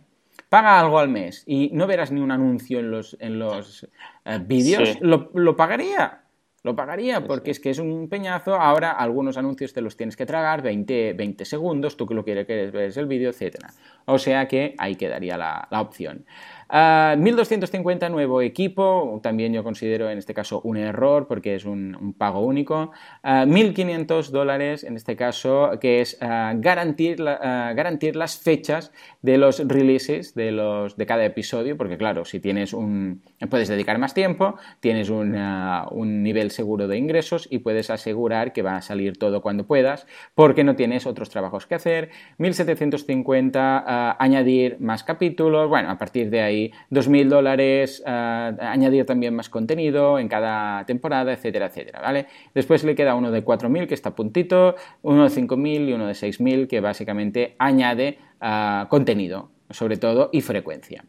paga algo al mes y no verás ni un anuncio en los, en los eh, vídeos, lo, lo pagaría lo pagaría porque es que es un peñazo. Ahora algunos anuncios te los tienes que tragar 20, 20 segundos, tú que lo quieres ver el vídeo, etc. O sea que ahí quedaría la, la opción. 1250 ah, nuevo equipo, también yo considero en este caso un error porque es un, pago único. 1500 ah, dólares en este caso, que es ah, garantir, garantir las fechas de los releases de, los, de cada episodio, porque claro, si tienes un, puedes dedicar más tiempo, tienes un nivel seguro de ingresos y puedes asegurar que va a salir todo cuando puedas, porque no tienes otros trabajos que hacer. 1750, añadir más capítulos, bueno, a partir de ahí 2.000 dólares, eh, añadir también más contenido en cada temporada, etcétera, etcétera, ¿vale? Después le queda uno de 4.000 que está puntito, uno de 5.000 y uno de 6.000 que básicamente añade eh, contenido, sobre todo, y frecuencia.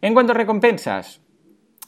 En cuanto a recompensas,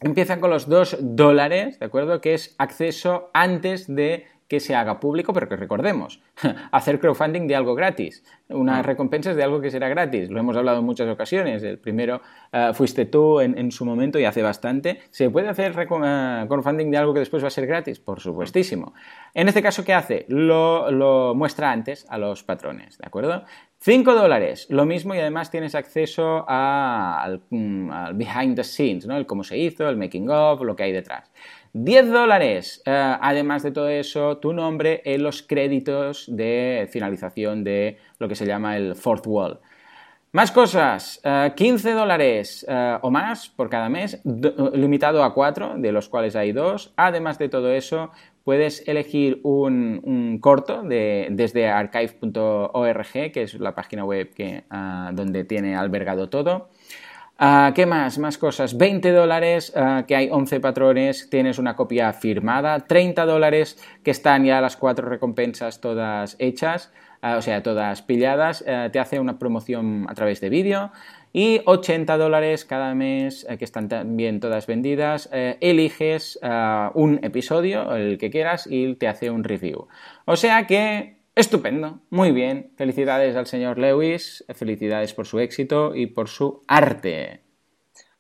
empiezan con los 2 dólares, ¿de acuerdo? Que es acceso antes de que se haga público, pero que recordemos, hacer crowdfunding de algo gratis, unas recompensas de algo que será gratis. Lo hemos hablado en muchas ocasiones. El primero eh, fuiste tú en, su momento y hace bastante. ¿Se puede hacer eh, crowdfunding de algo que después va a ser gratis? Por supuestísimo. En este caso, ¿qué hace? Lo, muestra antes a los patrones, ¿de acuerdo? 5 dólares, lo mismo y además tienes acceso al, mm, al, behind the scenes, ¿no? El cómo se hizo, el making of, lo que hay detrás. 10 dólares. Eh, además de todo eso, tu nombre en los créditos de finalización de lo que se llama el fourth wall. Más cosas, 15 eh, dólares eh, o más por cada mes, limitado a 4, de los cuales hay dos. Además de todo eso, puedes elegir un, corto de, desde archive.org, que es la página web que, donde tiene albergado todo. Ah, ¿Qué más? Más cosas. 20 dólares, ah, que hay 11 patrones, tienes una copia firmada. 30 dólares, que están ya las cuatro recompensas todas hechas, ah, o sea, todas pilladas. te hace una promoción a través de vídeo. Y 80 dólares cada mes, que están también todas vendidas. eliges un episodio, el que quieras, y te hace un review. O sea que Estupendo, muy bien. Felicidades al señor Lewis, felicidades por su éxito y por su arte.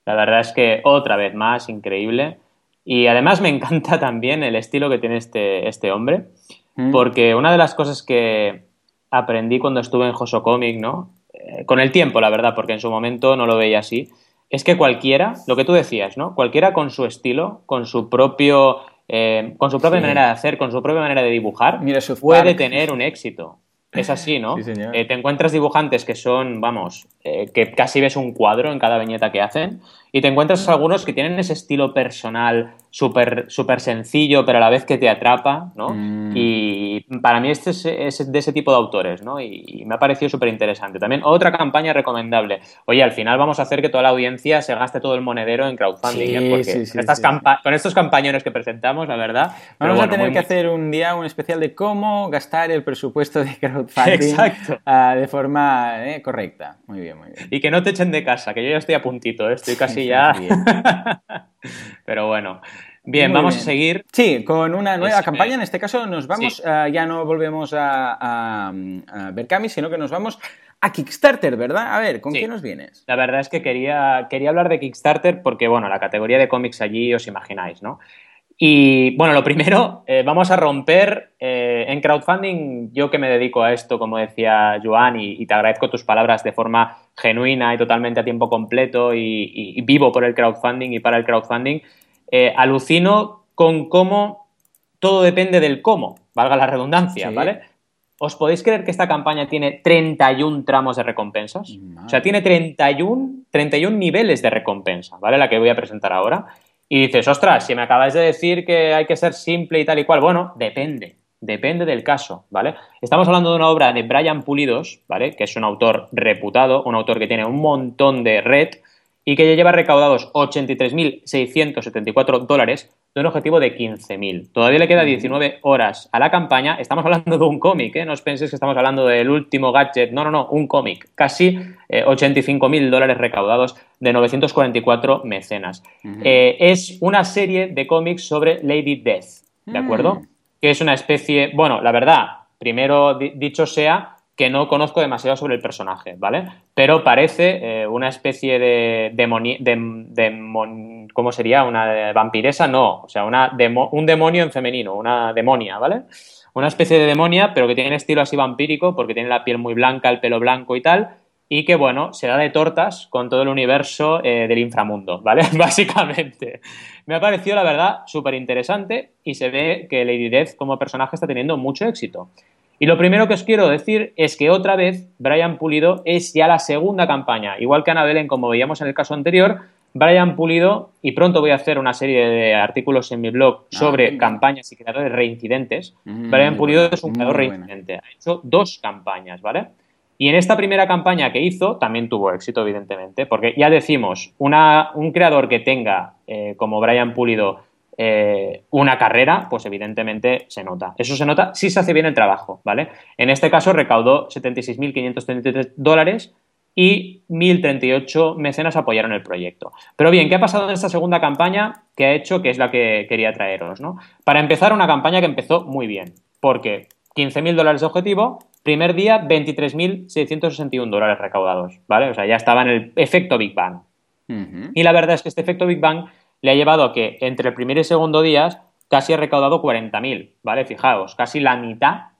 La verdad es que otra vez más, increíble. Y además me encanta también el estilo que tiene este, este hombre, mm. porque una de las cosas que aprendí cuando estuve en Joso Comic, ¿no? Eh, con el tiempo, la verdad, porque en su momento no lo veía así, es que cualquiera, lo que tú decías, ¿no? Cualquiera con su estilo, con su propio eh, con su propia manera de hacer, con su propia manera de dibujar, puede tener un éxito. Es así, ¿no? Eh, te encuentras dibujantes que son, vamos, eh, que casi ves un cuadro en cada viñeta que hacen, y te encuentras algunos que tienen ese estilo personal súper super sencillo, pero a la vez que te atrapa, ¿no? Mm. Y para mí este es, de ese tipo de autores, ¿no? Y, me ha parecido súper interesante. También otra campaña recomendable. Oye, al final vamos a hacer que toda la audiencia se gaste todo el monedero en crowdfunding, ¿eh? Porque estas con estos campañones que presentamos, la verdad... Vamos a tener que hacer un día un especial de cómo gastar el presupuesto de crowdfunding ah, de forma eh, correcta. Muy bien, muy bien. Y que no te echen de casa, que yo ya estoy a puntito, ¿eh? estoy casi ya... Pero bueno. Bien, vamos a seguir. Sí, con una nueva campaña. En este caso nos vamos, eh, ya no volvemos a, a, a sino que nos vamos a Kickstarter, ¿verdad? A ver, ¿con qué nos vienes? La verdad es que quería, quería hablar de Kickstarter porque, bueno, la categoría de cómics allí os imagináis, ¿no? Y bueno, lo primero, eh, vamos a romper eh, en crowdfunding, yo que me dedico a esto, como decía Joan, y, te agradezco tus palabras de forma genuina y totalmente a tiempo completo y, vivo por el crowdfunding y para el crowdfunding, eh, alucino con cómo todo depende del cómo, valga la redundancia, ¿vale? ¿Os podéis creer que esta campaña tiene 31 tramos de recompensas? O sea, tiene 31, 31 niveles de recompensa, ¿vale? La que voy a presentar ahora. Y dices, ostras, si me acabáis de decir que hay que ser simple y tal y cual, bueno, depende. depende del caso, ¿vale? Estamos hablando de una obra de Brian Pulidos, ¿vale? Que es un autor reputado, un autor que tiene un montón de red y que ya lleva recaudados 83.674 dólares de un objetivo de 15.000. Todavía le queda 19 horas a la campaña. Estamos hablando de un cómic, ¿eh? No os penséis que estamos hablando del último gadget. No, no, no, un cómic. Casi 85.000 eh, dólares recaudados de 944 mecenas. Eh, es una serie de cómics sobre Lady Death, ¿de acuerdo? Mm. Que es una especie, bueno, la verdad, primero dicho sea, que no conozco demasiado sobre el personaje, ¿vale? Pero parece eh, una especie de, de, ¿cómo sería? ¿Una vampiresa? No, o sea, una un demonio en femenino, una demonia, ¿vale? Una especie de demonia, pero que tiene estilo así vampírico, porque tiene la piel muy blanca, el pelo blanco y tal, y que, bueno, se da de tortas con todo el universo eh, del inframundo, ¿vale? Básicamente. Me ha parecido, la verdad, súper interesante y se ve que Lady Death como personaje está teniendo mucho éxito. Y lo primero que os quiero decir es que otra vez Brian Pulido es ya la segunda campaña. Igual que Ana Belén, como veíamos en el caso anterior, Brian Pulido, y pronto voy a hacer una serie de artículos en mi blog ah, sobre campañas y creadores reincidentes. Mm, Brian Pulido es un creador reincidente. Ha hecho dos campañas, ¿vale? Y en esta primera campaña que hizo también tuvo éxito, evidentemente, porque ya decimos, una, un creador que tenga, eh, como Brian Pulido, eh, una carrera, pues evidentemente se nota. Eso se nota si se hace bien el trabajo, ¿vale? En este caso recaudó 76.533 dólares y 1.038 mecenas apoyaron el proyecto. Pero bien, ¿qué ha pasado en esta segunda campaña que ha hecho, que es la que quería traeros, ¿no? Para empezar, una campaña que empezó muy bien, porque 15.000 dólares de objetivo, primer día 23.661 dólares recaudados, ¿vale? O sea, ya estaba en el efecto Big Bang. Y la verdad es que este efecto Big Bang le ha llevado a que entre el primer y segundo días casi ha recaudado 40.000, ¿vale? Fijaos, casi la mitad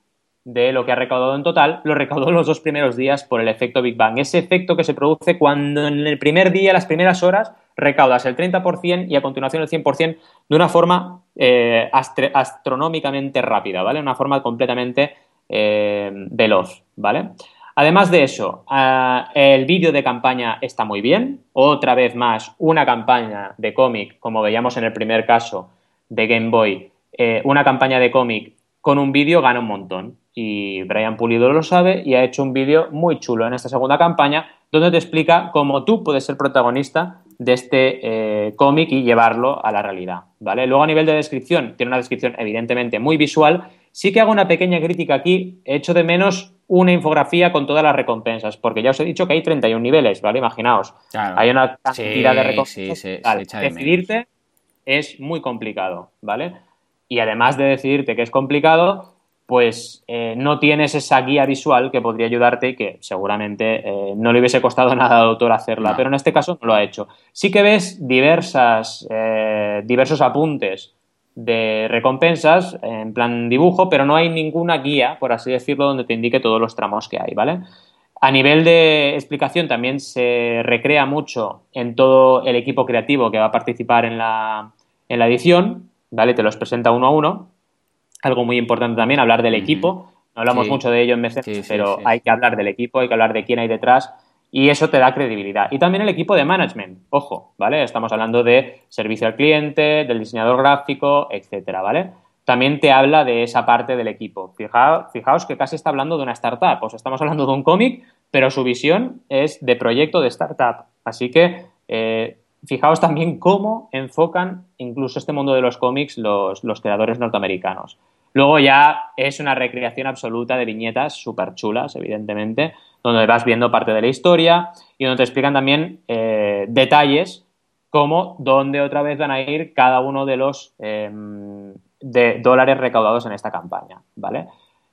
de lo que ha recaudado en total lo recaudó en los dos primeros días por el efecto Big Bang. Ese efecto que se produce cuando en el primer día, las primeras horas, recaudas el 30% y a continuación el 100% de una forma eh, astronómicamente rápida, ¿vale? Una forma completamente eh, veloz, ¿vale? Además de eso, ah, el vídeo de campaña está muy bien. Otra vez más, una campaña de cómic, como veíamos en el primer caso de Game Boy, eh, una campaña de cómic con un vídeo gana un montón. Y Brian Pulido lo sabe y ha hecho un vídeo muy chulo en esta segunda campaña donde te explica cómo tú puedes ser protagonista de este eh, cómic y llevarlo a la realidad. ¿vale? Luego a nivel de descripción, tiene una descripción evidentemente muy visual. Sí que hago una pequeña crítica aquí, he hecho de menos una infografía con todas las recompensas, porque ya os he dicho que hay 31 niveles, ¿vale? Imaginaos, hay una cantidad de recompensas. decidirte es muy complicado, ¿vale? Y además de decidirte que es complicado, pues eh, no tienes esa guía visual que podría ayudarte y que seguramente eh, no le hubiese costado nada al autor hacerla, pero en este caso no lo ha hecho. Sí que ves diversas, eh, diversos apuntes de recompensas en plan dibujo, pero no hay ninguna guía, por así decirlo, donde te indique todos los tramos que hay, ¿vale? A nivel de explicación también se recrea mucho en todo el equipo creativo que va a participar en la, en la edición, ¿vale? Te los presenta uno a uno. Algo muy importante también, hablar del equipo. No hablamos mucho de ello en veces, pero hay que hablar del equipo, hay que hablar de quién hay detrás y eso te da credibilidad. Y también el equipo de management, ojo, ¿vale? Estamos hablando de servicio al cliente, del diseñador gráfico, etcétera, ¿vale? También te habla de esa parte del equipo. Fijaos, fijaos que casi está hablando de una startup, o sea, estamos hablando de un cómic, pero su visión es de proyecto de startup. Así que eh, fijaos también cómo enfocan incluso este mundo de los cómics los, los creadores norteamericanos. Luego ya es una recreación absoluta de viñetas súper chulas, evidentemente, donde vas viendo parte de la historia y donde te explican también eh, detalles como dónde otra vez van a ir cada uno de los em, de dólares recaudados en esta campaña, ¿vale?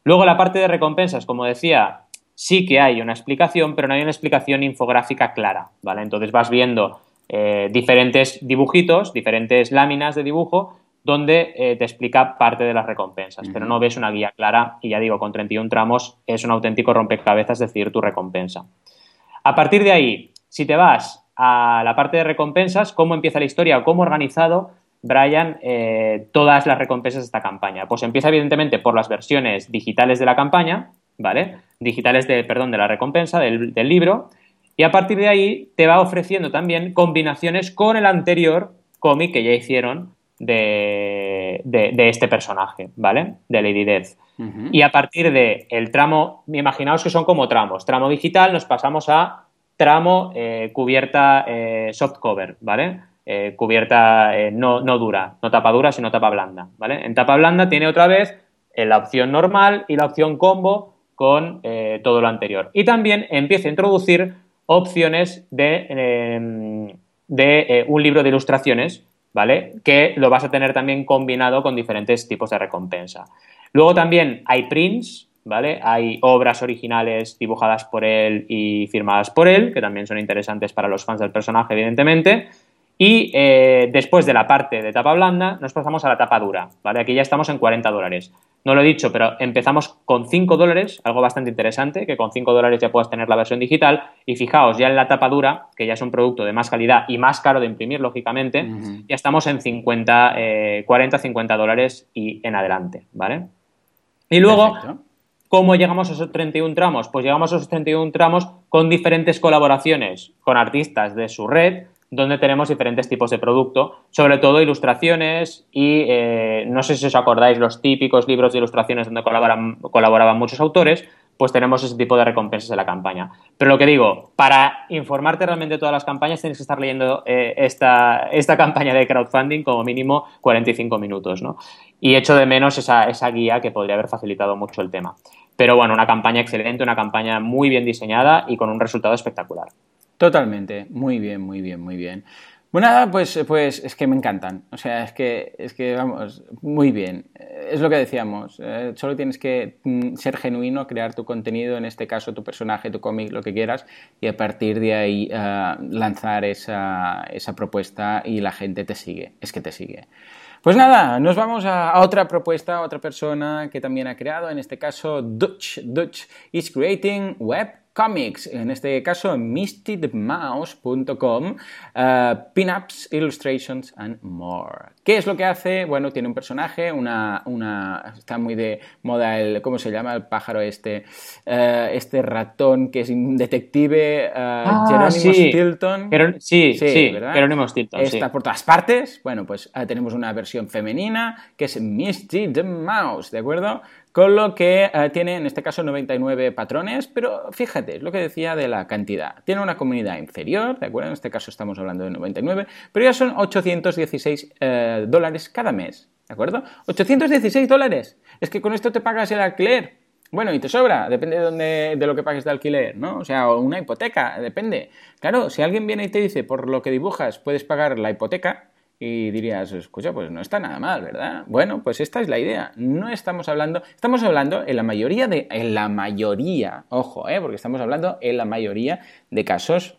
Luego la parte de recompensas, como decía, sí que hay una explicación, pero no hay una explicación infográfica clara, ¿vale? Entonces vas viendo eh, diferentes dibujitos, diferentes láminas de dibujo donde eh, te explica parte de las recompensas, pero no ves una guía clara y ya digo, con 31 tramos es un auténtico rompecabezas decir tu recompensa. A partir de ahí, si te vas a la parte de recompensas, cómo empieza la historia o cómo ha organizado Brian eh, todas las recompensas de esta campaña. Pues empieza evidentemente por las versiones digitales de la campaña, ¿vale? Digitales de, perdón, de la recompensa, del, del libro, y a partir de ahí te va ofreciendo también combinaciones con el anterior cómic que ya hicieron de, de, este personaje, ¿vale? De Lady Death. Y a partir del el tramo, imaginaos que son como tramos. Tramo digital, nos pasamos a tramo eh, cubierta eh, soft cover, ¿vale? Eh, cubierta no, no, dura, no tapa dura, sino tapa blanda, ¿vale? En tapa blanda tiene otra vez la opción normal y la opción combo con todo lo anterior. Y también empieza a introducir opciones de, em, de un libro de ilustraciones, ¿vale? Que lo vas a tener también combinado con diferentes tipos de recompensa. Luego también hay prints, ¿vale? Hay obras originales dibujadas por él y firmadas por él, que también son interesantes para los fans del personaje, evidentemente. Y eh, después de la parte de tapa blanda, nos pasamos a la tapa dura, ¿vale? Aquí ya estamos en 40 dólares. No lo he dicho, pero empezamos con 5 dólares, algo bastante interesante, que con 5 dólares ya puedas tener la versión digital. Y fijaos, ya en la tapa dura, que ya es un producto de más calidad y más caro de imprimir, lógicamente, ya estamos en 50, 40, 50 dólares y en adelante, ¿vale? Y luego, ¿cómo llegamos a esos 31 tramos? Pues llegamos a esos 31 tramos con diferentes colaboraciones con artistas de su red, donde tenemos diferentes tipos de producto, sobre todo ilustraciones y eh, no sé si os acordáis los típicos libros de ilustraciones donde colaboraban muchos autores, pues tenemos ese tipo de recompensas en la campaña. Pero lo que digo, para informarte realmente de todas las campañas tienes que estar leyendo eh, esta, esta, campaña de crowdfunding como mínimo 45 minutos, ¿no? Y echo de menos esa, esa guía que podría haber facilitado mucho el tema. Pero bueno, una campaña excelente, una campaña muy bien diseñada y con un resultado espectacular. Totalmente, muy bien, muy bien, muy bien. Bueno, nada, pues, pues es que me encantan. O sea, es que, es que vamos, muy bien. Es lo que decíamos. Eh, solo tienes que mm, ser genuino, crear tu contenido, en este caso tu personaje, tu cómic, lo que quieras, y a partir de ahí eh, lanzar esa, esa propuesta y la gente te sigue. Es que te sigue. Pues nada, nos vamos a, otra propuesta, otra persona que también ha creado, en este caso Dutch. Dutch is creating web Comics, en este caso mistedmouse.com, uh, Pinups, Illustrations and More. ¿Qué es lo que hace? Bueno, tiene un personaje, una, una está muy de moda el, ¿cómo se llama? El pájaro este, uh, este ratón que es un detective, uh, ah, Jerónimo Stilton. sí, sí, ¿verdad? Jerónimo Stilton. Está por todas partes. Bueno, pues tenemos una versión femenina que es Misty the Mouse, ¿de acuerdo? Con lo que eh, tiene en este caso 99 patrones, pero fíjate, es lo que decía de la cantidad. Tiene una comunidad inferior, ¿de acuerdo? En este caso estamos hablando de 99, pero ya son 816 eh, dólares cada mes, ¿de acuerdo? 816 dólares. Es que con esto te pagas el alquiler. Bueno, y te sobra, depende de, dónde, de lo que pagues de alquiler, ¿no? O sea, una hipoteca, depende. Claro, si alguien viene y te dice, por lo que dibujas puedes pagar la hipoteca, y dirías, escucha, pues no está nada mal, ¿verdad? Bueno, pues esta es la idea. No estamos hablando, estamos hablando en la mayoría de, en la mayoría, ojo, ¿eh? porque estamos hablando en la mayoría de casos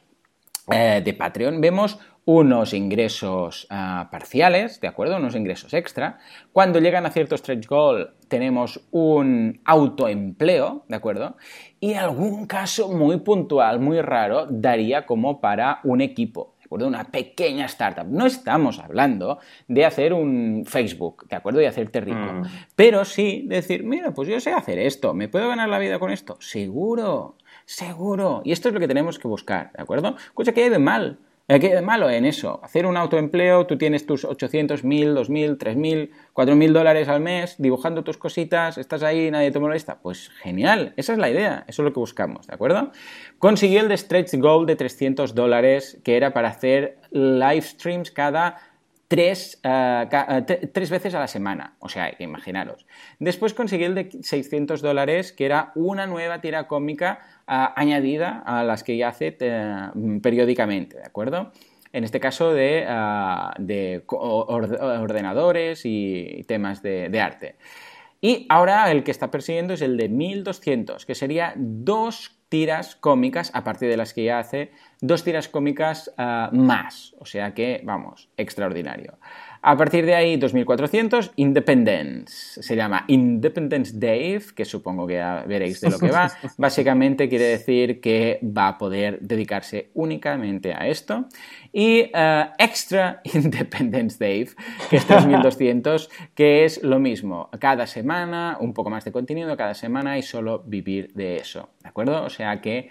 eh, de Patreon, vemos unos ingresos ah, parciales, ¿de acuerdo? Unos ingresos extra. Cuando llegan a cierto stretch goal tenemos un autoempleo, ¿de acuerdo? Y algún caso muy puntual, muy raro, daría como para un equipo de una pequeña startup. No estamos hablando de hacer un Facebook, ¿de acuerdo? Y hacerte rico. Mm. Pero sí decir, mira, pues yo sé hacer esto, ¿me puedo ganar la vida con esto? Seguro, seguro. Y esto es lo que tenemos que buscar, ¿de acuerdo? Cosa que hay de mal. ¿Qué de malo en eso? Hacer un autoempleo, tú tienes tus 800, 1000, 2000, 3000, 4000 dólares al mes dibujando tus cositas, estás ahí, nadie te molesta. Pues genial, esa es la idea, eso es lo que buscamos, ¿de acuerdo? Consiguió el de stretch goal de 300 dólares, que era para hacer live streams cada tres, eh, eh, tres, veces a la semana. O sea, que imaginaros. Después conseguí el de 600 dólares, que era una nueva tira cómica eh, añadida a las que ya hace periódicamente, ¿de acuerdo? En este caso de, ordenadores y temas de, de arte. Y ahora el que está persiguiendo es el de 1200, que sería dos tiras cómicas, a partir de las que ya hace, dos tiras cómicas ah, más. O sea que, vamos, extraordinario. A partir de ahí, 2400, Independence. Se llama Independence Dave, que supongo que ya veréis de lo que va. Básicamente quiere decir que va a poder dedicarse únicamente a esto. Y uh, Extra Independence Dave, que es 3200, que es lo mismo. Cada semana, un poco más de contenido cada semana y solo vivir de eso. ¿De acuerdo? O sea que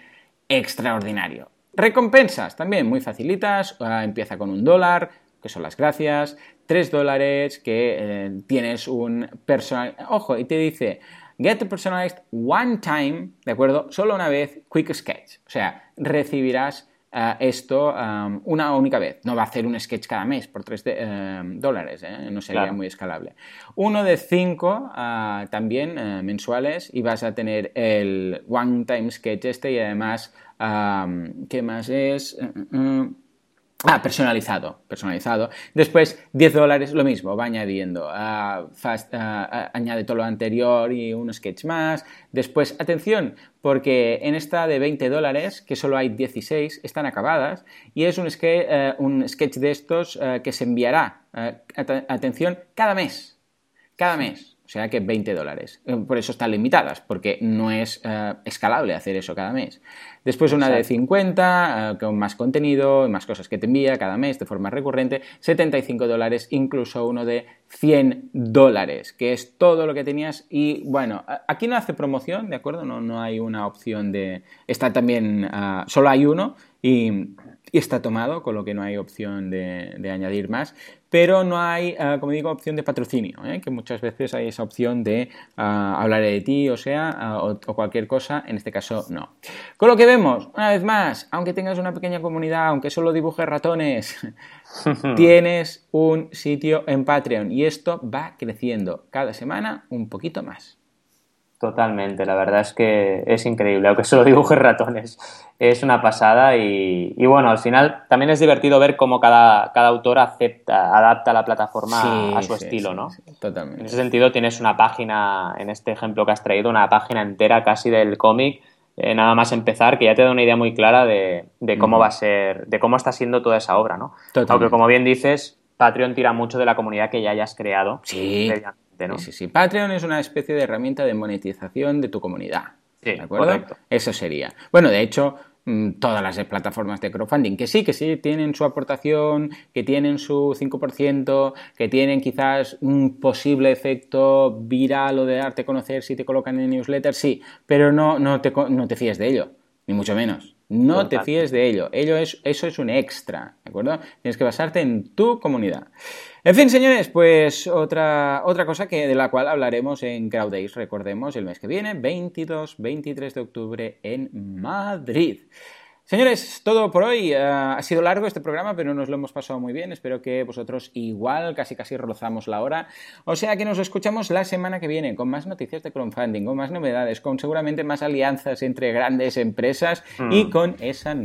extraordinario. Recompensas también muy facilitas, ah, empieza con un dólar, que son las gracias, 3 dólares, que eh, tienes un personal... Ojo, y te dice, get personalized one time, ¿de acuerdo? Solo una vez, quick sketch. O sea, recibirás eh, esto um, una única vez. No va a hacer un sketch cada mes por 3 eh, dólares, no sería muy escalable. Uno de 5 también mensuales y vas a tener el one time sketch este y además, um, ¿qué más es? Ah, personalizado, personalizado. Después, 10 dólares, lo mismo, va añadiendo. Ah, ah, añade todo lo anterior y un sketch más. Después, atención, porque en esta de 20 dólares, que solo hay 16, están acabadas. Y es un, eh, un sketch de estos eh, que se enviará, eh, atención, cada mes. Cada mes. O sea que 20 dólares. Eh, por eso están limitadas, porque no es eh, escalable hacer eso cada mes. Después una de 50, eh, con más contenido y más cosas que te envía cada mes de forma recurrente, 75 dólares, incluso uno de 100 dólares, que es todo lo que tenías. Y bueno, aquí no hace promoción, ¿de acuerdo? No, no hay una opción de... Está también, ah, solo hay uno y y está tomado, con lo que no hay opción de, añadir más. Pero no hay, ah, como digo, opción de patrocinio, ¿eh? que muchas veces hay esa opción de ah, hablar de ti, o sea, ah, o, cualquier cosa, en este caso no. Con lo que vemos, una vez más, aunque tengas una pequeña comunidad, aunque solo dibujes ratones, tienes un sitio en Patreon y esto va creciendo cada semana un poquito más. Totalmente, la verdad es que es increíble, aunque solo dibujes ratones, es una pasada y, bueno, al final también es divertido ver cómo cada, cada autor acepta, adapta la plataforma a su estilo, ¿no? totalmente. En ese sentido tienes una página, en este ejemplo que has traído, una página entera casi del cómic, eh, nada más empezar, que ya te da una idea muy clara de, cómo va a ser, de cómo está siendo toda esa obra, ¿no? Aunque como bien dices, Patreon tira mucho de la comunidad que ya hayas creado. Sí. Sí, sí, Patreon es una especie de herramienta de monetización de tu comunidad. Sí, ¿De acuerdo? Eso sería. Bueno, de hecho, mm, todas las plataformas de crowdfunding, que sí, que sí, tienen su aportación, que tienen su 5%, que tienen quizás un posible efecto viral o de darte a conocer si te colocan en newsletter, sí, pero no, no, te, no te fíes de ello, ni mucho menos. No te fíes de ello. ello es, eso es un extra, ¿de acuerdo? Tienes que basarte en tu comunidad. En fin, señores, pues otra, otra cosa que, de la cual hablaremos en Crowd Days, recordemos, el mes que viene, 22-23 de octubre en Madrid. Señores, todo por hoy. Eh, ha sido largo este programa, pero nos lo hemos pasado muy bien. Espero que vosotros igual, casi casi rozamos la hora. O sea que nos escuchamos la semana que viene con más noticias de crowdfunding, con más novedades, con seguramente más alianzas entre grandes empresas y mm. con esa